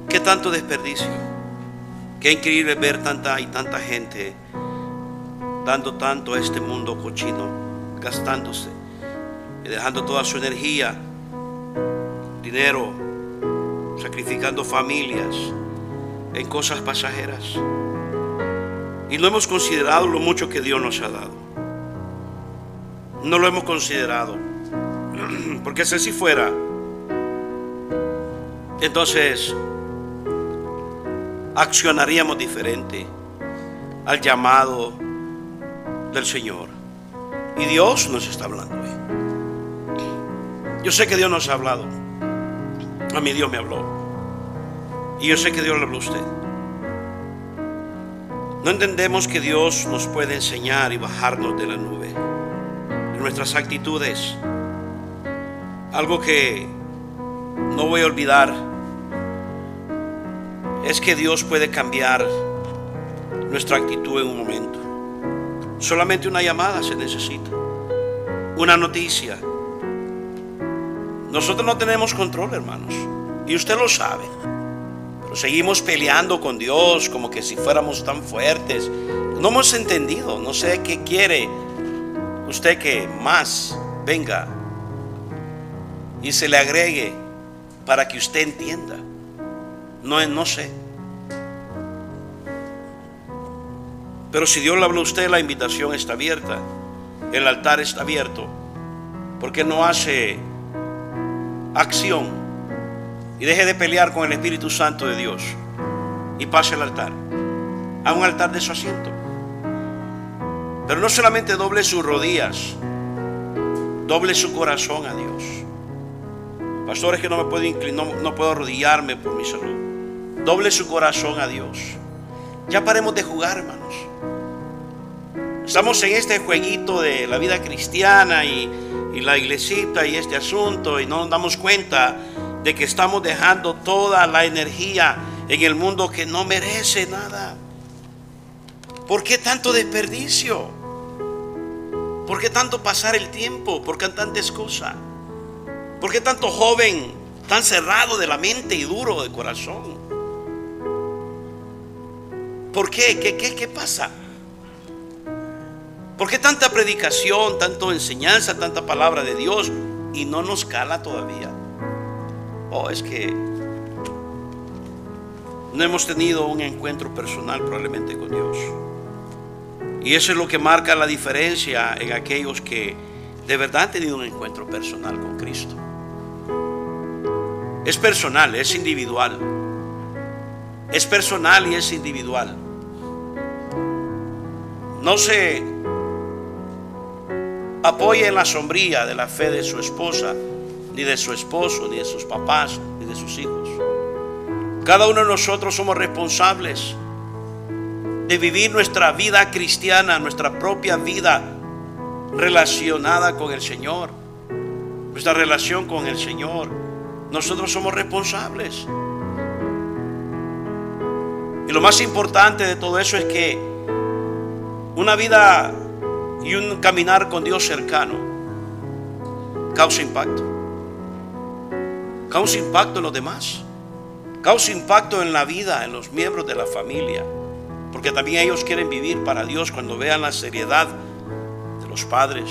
Qué tanto desperdicio. Qué increíble ver tanta y tanta gente dando tanto a este mundo cochino, gastándose y dejando toda su energía, dinero, sacrificando familias en cosas pasajeras. Y no hemos considerado lo mucho que Dios nos ha dado. No lo hemos considerado. Porque si así fuera, entonces accionaríamos diferente al llamado del Señor. Y Dios nos está hablando. Yo sé que Dios nos ha hablado. A mí Dios me habló. Y yo sé que Dios le habló a usted. No entendemos que Dios nos puede enseñar y bajarnos de la nube. Nuestras actitudes. Algo que no voy a olvidar es que Dios puede cambiar nuestra actitud en un momento. Solamente una llamada se necesita. Una noticia. Nosotros no tenemos control, hermanos. Y usted lo sabe. Seguimos peleando con Dios como que si fuéramos tan fuertes. No hemos entendido. No sé qué quiere usted que más venga y se le agregue para que usted entienda. No, no sé. Pero si Dios le habló a usted, la invitación está abierta. El altar está abierto. Porque no hace acción y deje de pelear con el Espíritu Santo de Dios y pase al altar. A un altar de su asiento. Pero no solamente doble sus rodillas, doble su corazón a Dios. Pastores que no me puedo inclinar, no, no puedo arrodillarme por mi salud. Doble su corazón a Dios. Ya paremos de jugar, hermanos. Estamos en este jueguito de la vida cristiana y, y la iglesita y este asunto y no nos damos cuenta de que estamos dejando toda la energía en el mundo que no merece nada. ¿Por qué tanto desperdicio? ¿Por qué tanto pasar el tiempo? ¿Por qué tanta excusa? ¿Por qué tanto joven tan cerrado de la mente y duro de corazón? ¿Por qué? ¿Qué, qué, qué pasa? ¿Por qué tanta predicación, tanto enseñanza, tanta palabra de Dios y no nos cala todavía? Oh, es que no hemos tenido un encuentro personal probablemente con Dios. Y eso es lo que marca la diferencia en aquellos que de verdad han tenido un encuentro personal con Cristo. Es personal, es individual. Es personal y es individual. No se apoya en la sombría de la fe de su esposa, ni de su esposo, ni de sus papás, ni de sus hijos. Cada uno de nosotros somos responsables de vivir nuestra vida cristiana, nuestra propia vida relacionada con el Señor, nuestra relación con el Señor. Nosotros somos responsables. Y lo más importante de todo eso es que una vida y un caminar con Dios cercano causa impacto. Causa impacto en los demás. Causa impacto en la vida, en los miembros de la familia. Porque también ellos quieren vivir para Dios cuando vean la seriedad de los padres.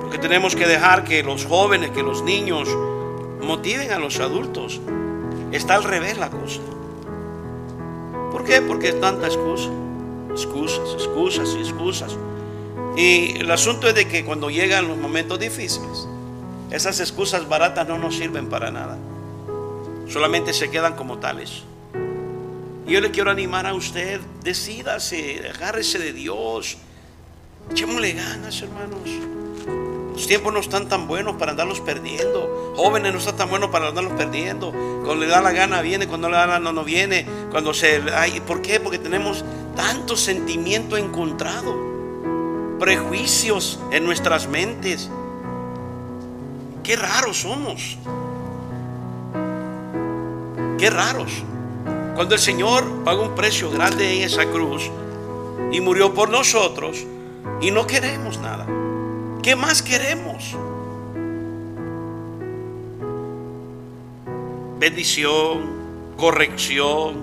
Porque tenemos que dejar que los jóvenes, que los niños motiven a los adultos. Está al revés la cosa. ¿Por qué? Porque es tanta excusa. Excusas, excusas y excusas. Y el asunto es de que cuando llegan los momentos difíciles, esas excusas baratas no nos sirven para nada. Solamente se quedan como tales. Yo le quiero animar a usted, decídase, agárrese de Dios. Echémosle ganas, hermanos. Los tiempos no están tan buenos para andarlos perdiendo. Jóvenes no están tan buenos para andarlos perdiendo. Cuando le da la gana viene, cuando le da la gana no viene. Cuando se... ¿Por qué? Porque tenemos tanto sentimiento encontrado. Prejuicios en nuestras mentes. Qué raros somos. Qué raros. Cuando el Señor pagó un precio grande en esa cruz y murió por nosotros y no queremos nada. ¿Qué más queremos? Bendición, corrección,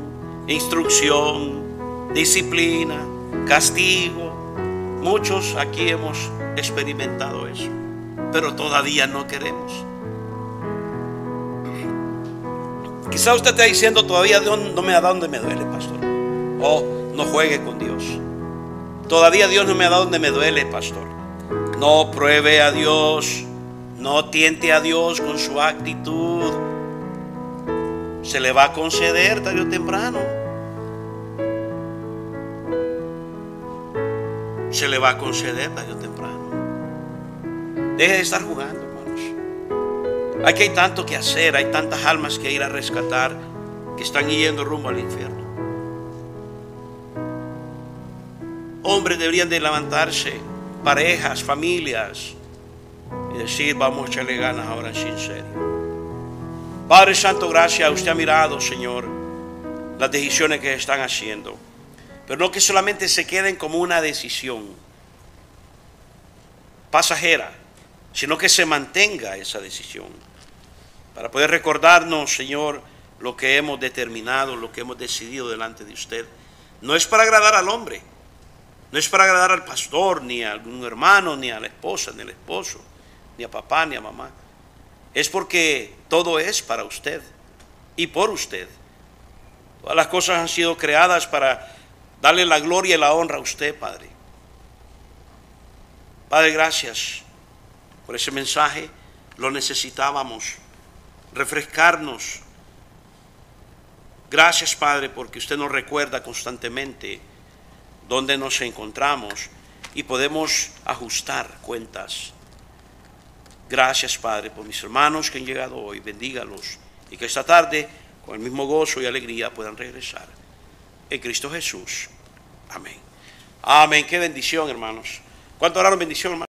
instrucción, disciplina, castigo. Muchos aquí hemos experimentado eso, pero todavía no queremos. Quizá usted está diciendo todavía no me da donde me duele, pastor. O oh, no juegue con Dios. Todavía Dios no me ha dado donde me duele, pastor. No pruebe a Dios. No tiente a Dios con su actitud. Se le va a conceder tarde o temprano. Se le va a conceder tarde o temprano. Deje de estar jugando. Hay que hay tanto que hacer, hay tantas almas que ir a rescatar que están yendo rumbo al infierno. Hombres deberían de levantarse, parejas, familias, y decir, vamos a echarle ganas ahora en serio. Padre Santo, gracias, usted ha mirado, Señor, las decisiones que están haciendo. Pero no que solamente se queden como una decisión pasajera, sino que se mantenga esa decisión para poder recordarnos, Señor, lo que hemos determinado, lo que hemos decidido delante de usted. No es para agradar al hombre, no es para agradar al pastor, ni a algún hermano, ni a la esposa, ni al esposo, ni a papá, ni a mamá. Es porque todo es para usted y por usted. Todas las cosas han sido creadas para darle la gloria y la honra a usted, Padre. Padre, gracias por ese mensaje. Lo necesitábamos refrescarnos. Gracias, Padre, porque usted nos recuerda constantemente dónde nos encontramos y podemos ajustar cuentas. Gracias, Padre, por mis hermanos que han llegado hoy. Bendígalos y que esta tarde, con el mismo gozo y alegría, puedan regresar. En Cristo Jesús. Amén. Amén. Qué bendición, hermanos. ¿Cuánto oraron bendición, hermanos?